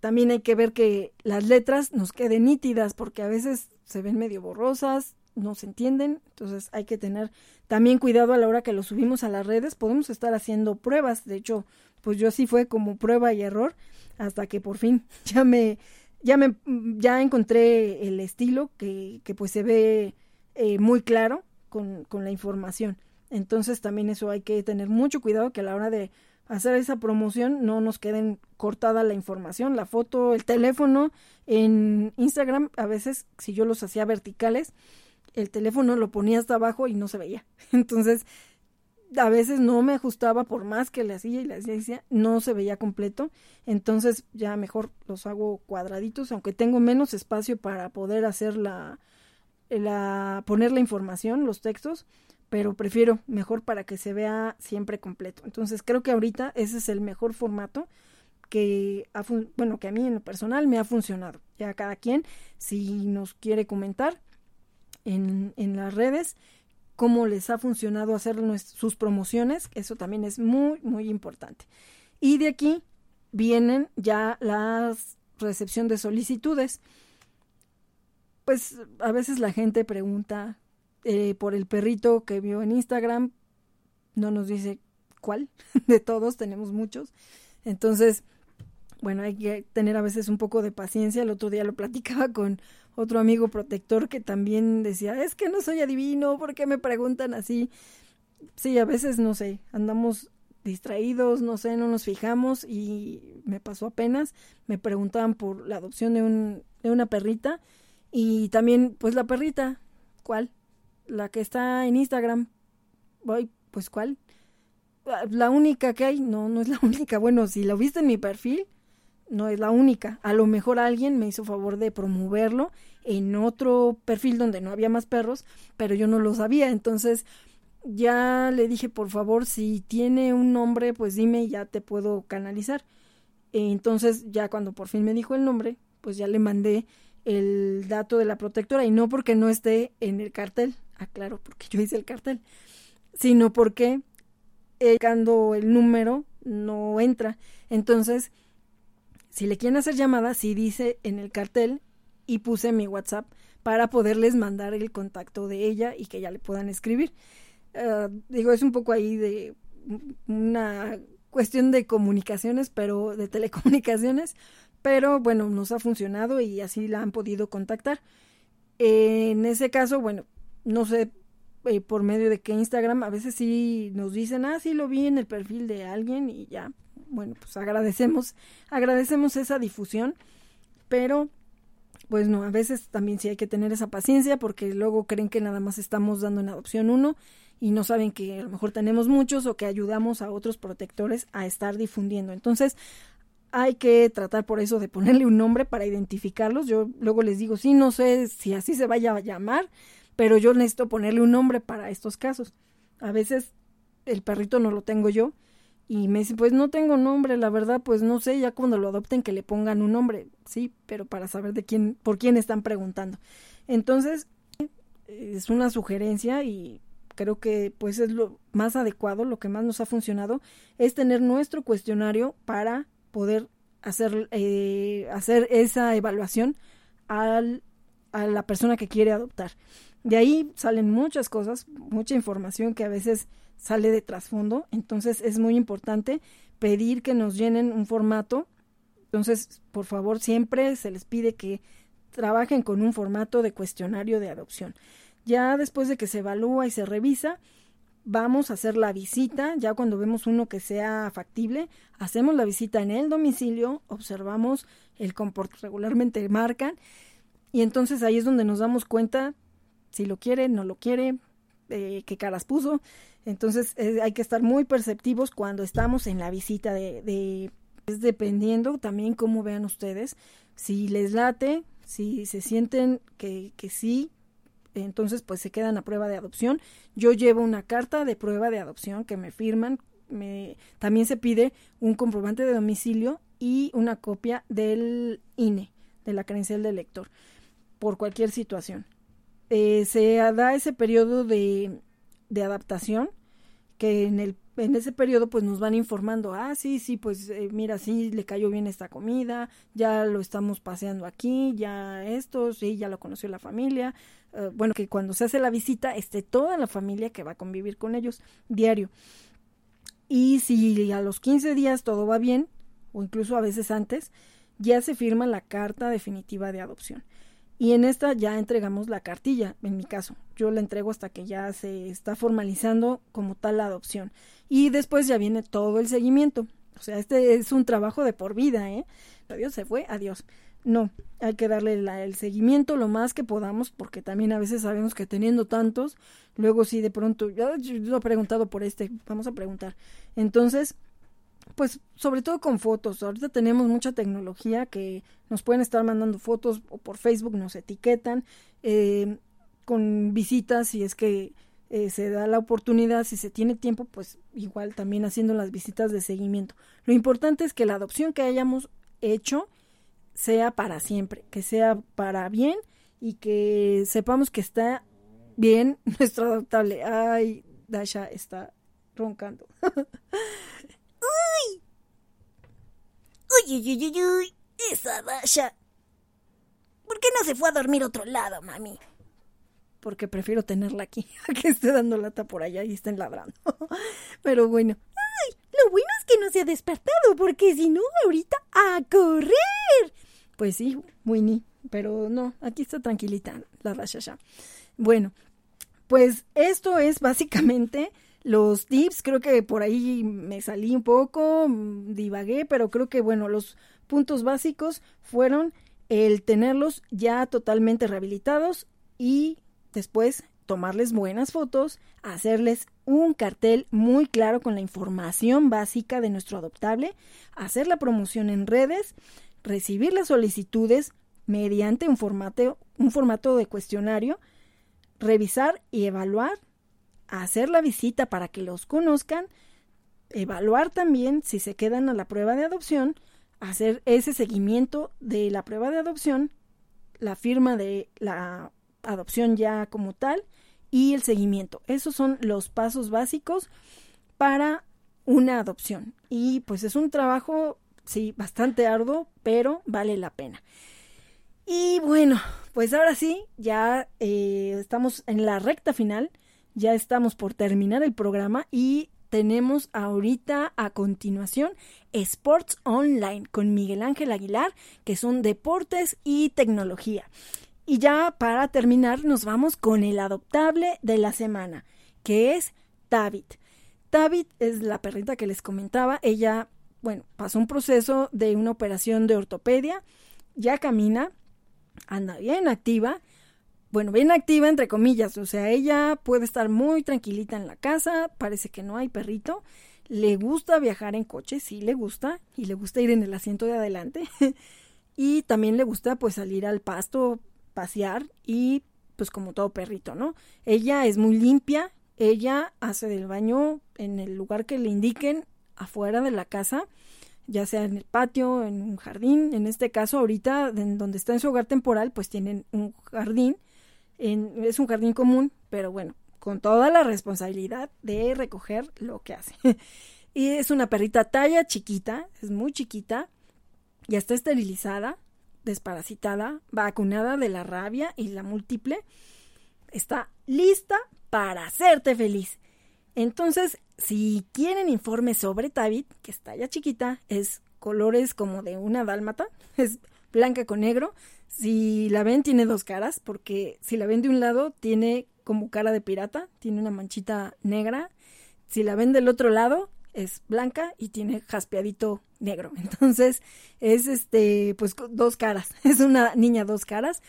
también hay que ver que las letras nos queden nítidas porque a veces se ven medio borrosas, no se entienden, entonces hay que tener también cuidado a la hora que lo subimos a las redes, podemos estar haciendo pruebas, de hecho, pues yo así fue como prueba y error hasta que por fin [LAUGHS] ya me ya me ya encontré el estilo que, que pues se ve eh, muy claro con, con la información. Entonces también eso hay que tener mucho cuidado que a la hora de hacer esa promoción no nos queden cortada la información, la foto, el teléfono. En Instagram a veces si yo los hacía verticales, el teléfono lo ponía hasta abajo y no se veía. [LAUGHS] Entonces a veces no me ajustaba por más que le hacía y le hacía, no se veía completo. Entonces ya mejor los hago cuadraditos, aunque tengo menos espacio para poder hacer la, la poner la información, los textos, pero prefiero mejor para que se vea siempre completo. Entonces creo que ahorita ese es el mejor formato que ha bueno que a mí en lo personal me ha funcionado. Ya cada quien si nos quiere comentar en, en las redes cómo les ha funcionado hacer sus promociones, eso también es muy, muy importante. Y de aquí vienen ya la recepción de solicitudes. Pues a veces la gente pregunta eh, por el perrito que vio en Instagram, no nos dice cuál, [LAUGHS] de todos tenemos muchos. Entonces, bueno, hay que tener a veces un poco de paciencia. El otro día lo platicaba [LAUGHS] con otro amigo protector que también decía, es que no soy adivino, ¿por qué me preguntan así? Sí, a veces, no sé, andamos distraídos, no sé, no nos fijamos y me pasó apenas, me preguntaban por la adopción de, un, de una perrita y también, pues la perrita, ¿cuál? La que está en Instagram, voy, pues ¿cuál? La única que hay, no, no es la [LAUGHS] única. Bueno, si lo viste en mi perfil, no es la única. A lo mejor alguien me hizo favor de promoverlo en otro perfil donde no había más perros, pero yo no lo sabía. Entonces ya le dije, por favor, si tiene un nombre, pues dime y ya te puedo canalizar. Entonces ya cuando por fin me dijo el nombre, pues ya le mandé el dato de la protectora y no porque no esté en el cartel, aclaro, porque yo hice el cartel, sino porque cuando el número no entra. Entonces, si le quieren hacer llamada, sí dice en el cartel y puse mi WhatsApp para poderles mandar el contacto de ella y que ya le puedan escribir. Ah, digo, es un poco ahí de una cuestión de comunicaciones, pero de telecomunicaciones, pero bueno, nos ha funcionado y así la han podido contactar. En ese caso, bueno, no sé eh, por medio de que Instagram a veces sí nos dicen, ah, sí lo vi en el perfil de alguien y ya, bueno, pues agradecemos, agradecemos esa difusión, pero pues no, a veces también sí hay que tener esa paciencia porque luego creen que nada más estamos dando en adopción uno y no saben que a lo mejor tenemos muchos o que ayudamos a otros protectores a estar difundiendo. Entonces, hay que tratar por eso de ponerle un nombre para identificarlos. Yo luego les digo, sí, no sé si así se vaya a llamar, pero yo necesito ponerle un nombre para estos casos. A veces el perrito no lo tengo yo y me dice, pues no tengo nombre, la verdad, pues no sé, ya cuando lo adopten que le pongan un nombre, sí, pero para saber de quién, por quién están preguntando. Entonces, es una sugerencia y creo que pues es lo más adecuado, lo que más nos ha funcionado, es tener nuestro cuestionario para poder hacer, eh, hacer esa evaluación al, a la persona que quiere adoptar. De ahí salen muchas cosas, mucha información que a veces sale de trasfondo, entonces es muy importante pedir que nos llenen un formato. Entonces, por favor, siempre se les pide que trabajen con un formato de cuestionario de adopción. Ya después de que se evalúa y se revisa, vamos a hacer la visita, ya cuando vemos uno que sea factible, hacemos la visita en el domicilio, observamos el comportamiento, regularmente marcan, y entonces ahí es donde nos damos cuenta si lo quiere, no lo quiere, eh, qué caras puso. Entonces eh, hay que estar muy perceptivos cuando estamos en la visita de, de es dependiendo también cómo vean ustedes, si les late, si se sienten que, que sí, entonces pues se quedan a prueba de adopción. Yo llevo una carta de prueba de adopción que me firman, me, también se pide un comprobante de domicilio y una copia del INE, de la credencial del lector, por cualquier situación. Eh, se da ese periodo de, adaptación que en el en ese periodo pues nos van informando, ah, sí, sí, pues eh, mira, sí, le cayó bien esta comida, ya lo estamos paseando aquí, ya esto, sí, ya lo conoció la familia. Eh, bueno, que cuando se hace la visita esté toda la familia que va a convivir con ellos diario. Y si a los 15 días todo va bien, o incluso a veces antes, ya se firma la carta definitiva de adopción. Y en esta ya entregamos la cartilla, en mi caso. Yo la entrego hasta que ya se está formalizando como tal la adopción. Y después ya viene todo el seguimiento. O sea, este es un trabajo de por vida, ¿eh? Adiós, se fue, adiós. No, hay que darle el seguimiento lo más que podamos, porque también a veces sabemos que teniendo tantos, luego si de pronto, yo, yo he preguntado por este, vamos a preguntar. Entonces, pues sobre todo con fotos. Ahorita tenemos mucha tecnología que nos pueden estar mandando fotos o por Facebook nos etiquetan eh, con visitas si es que eh, se da la oportunidad, si se tiene tiempo, pues igual también haciendo las visitas de seguimiento. Lo importante es que la adopción que hayamos hecho sea para siempre, que sea para bien y que sepamos que está bien [LAUGHS] nuestro adoptable. Ay, Dasha está roncando. [LAUGHS] ¡Uy! ¡Uy, uy, uy, uy! Esa Dasha. ¿Por qué no se fue a dormir otro lado, mami? Porque prefiero tenerla aquí, [LAUGHS] a que esté dando lata por allá y estén ladrando. [LAUGHS] Pero bueno. ¡Ay! Lo bueno es que no se ha despertado, porque si no, ahorita a correr. Pues sí, Winnie. Pero no, aquí está tranquilita la Dasha. Bueno, pues esto es básicamente los tips, creo que por ahí me salí un poco, mm, divagué, pero creo que bueno, los puntos básicos fueron el tenerlos ya totalmente rehabilitados y después tomarles buenas fotos, hacerles un cartel muy claro con la información básica de nuestro adoptable, hacer la promoción en redes, recibir las solicitudes mediante un formato, un formato de cuestionario, revisar y evaluar hacer la visita para que los conozcan, evaluar también si se quedan a la prueba de adopción, hacer ese seguimiento de la prueba de adopción, la firma de la adopción ya como tal y el seguimiento. Esos son los pasos básicos para una adopción. Y pues es un trabajo, sí, bastante arduo, pero vale la pena. Y bueno, pues ahora sí, ya eh, estamos en la recta final ya estamos por terminar el programa y tenemos ahorita a continuación Sports Online con Miguel Ángel Aguilar, que son deportes y tecnología. Y ya para terminar nos vamos con el adoptable de la semana, que es Tabit. Tabit es la perrita que les comentaba. Ella, bueno, pasó un proceso de una operación de ortopedia, ya camina, anda bien activa. Bueno, bien activa entre comillas, o sea, ella puede estar muy tranquilita en la casa, parece que no hay perrito, le gusta viajar en coche, sí le gusta, y le gusta ir en el asiento de adelante, [LAUGHS] y también le gusta pues salir al pasto, pasear y pues como todo perrito, ¿no? Ella es muy limpia, ella hace del baño en el lugar que le indiquen afuera de la casa, ya sea en el patio, en un jardín. En este caso, ahorita, en donde está en su hogar temporal, pues tienen un jardín. Es un jardín común, pero bueno, con toda la responsabilidad de recoger lo que hace. [LAUGHS] y es una perrita talla chiquita, es muy chiquita, ya está esterilizada, desparasitada, vacunada de la rabia y la múltiple. Está lista para hacerte feliz. Entonces, si quieren informes sobre Tabit, que está ya chiquita, es colores como de una dálmata, [LAUGHS] es blanca con negro. Si la ven, tiene dos caras, porque si la ven de un lado, tiene como cara de pirata, tiene una manchita negra. Si la ven del otro lado, es blanca y tiene jaspeadito negro. [LAUGHS] Entonces, es este, pues dos caras. [LAUGHS] Es una niña dos caras,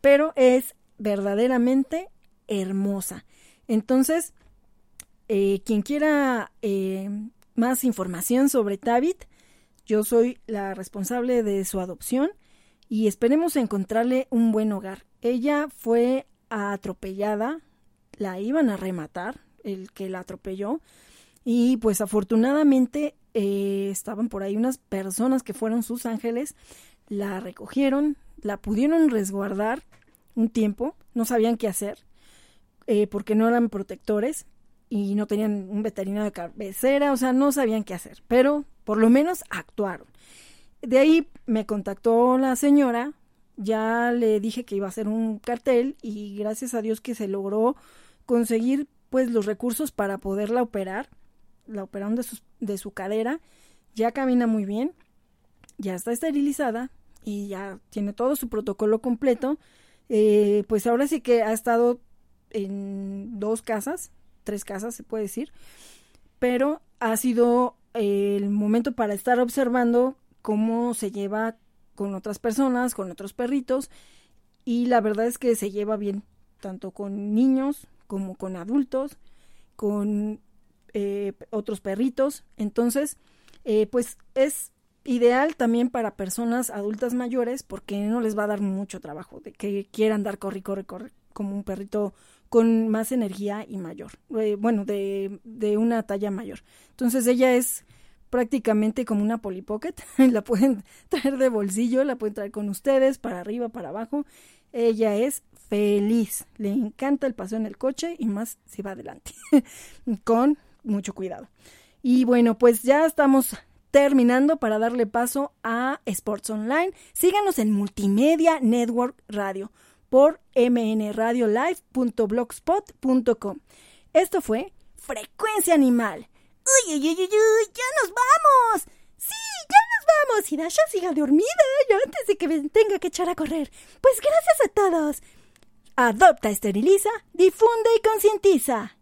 pero es verdaderamente hermosa. Entonces, eh, quien quiera eh, más información sobre Tabit, yo soy la responsable de su adopción y esperemos encontrarle un buen hogar. Ella fue atropellada, la iban a rematar, el que la atropelló, y pues afortunadamente eh, estaban por ahí unas personas que fueron sus ángeles, la recogieron, la pudieron resguardar un tiempo, no sabían qué hacer, eh, porque no eran protectores y no tenían un veterinario de cabecera, o sea, no sabían qué hacer, pero por lo menos actuaron. De ahí me contactó la señora, ya le dije que iba a hacer un cartel y gracias a Dios que se logró conseguir pues los recursos para poderla operar. La operaron de su, de su cadera, ya camina muy bien, ya está esterilizada y ya tiene todo su protocolo completo. Eh, pues ahora sí que ha estado en dos casas, tres casas se puede decir, pero ha sido el momento para estar observando cómo se lleva con otras personas, con otros perritos, y la verdad es que se lleva bien, tanto con niños como con adultos, con eh, otros perritos, entonces, eh, pues es ideal también para personas adultas mayores porque no les va a dar mucho trabajo de que quieran dar corre, corre, corre como un perrito con más energía y mayor, eh, bueno, de, de una talla mayor. Entonces ella es prácticamente como una Polly Pocket, [LAUGHS] la pueden [LAUGHS] traer de bolsillo, la pueden traer con ustedes, para arriba, para abajo. Ella es feliz, le encanta el paseo en el coche y más si va adelante, [LAUGHS] con mucho cuidado. Y bueno, pues ya estamos terminando para darle paso a Sports Online. Síganos en Multimedia Network Radio por mnradiolive.blogspot.com. Esto fue Frecuencia Animal. ¡Uy, uy, uy, uy! ¡Ya nos vamos! ¡Sí, ya nos vamos! Y Dasha siga dormida ya antes de que tenga que echar a correr. Pues gracias a todos. Adopta, esteriliza, difunde y concientiza.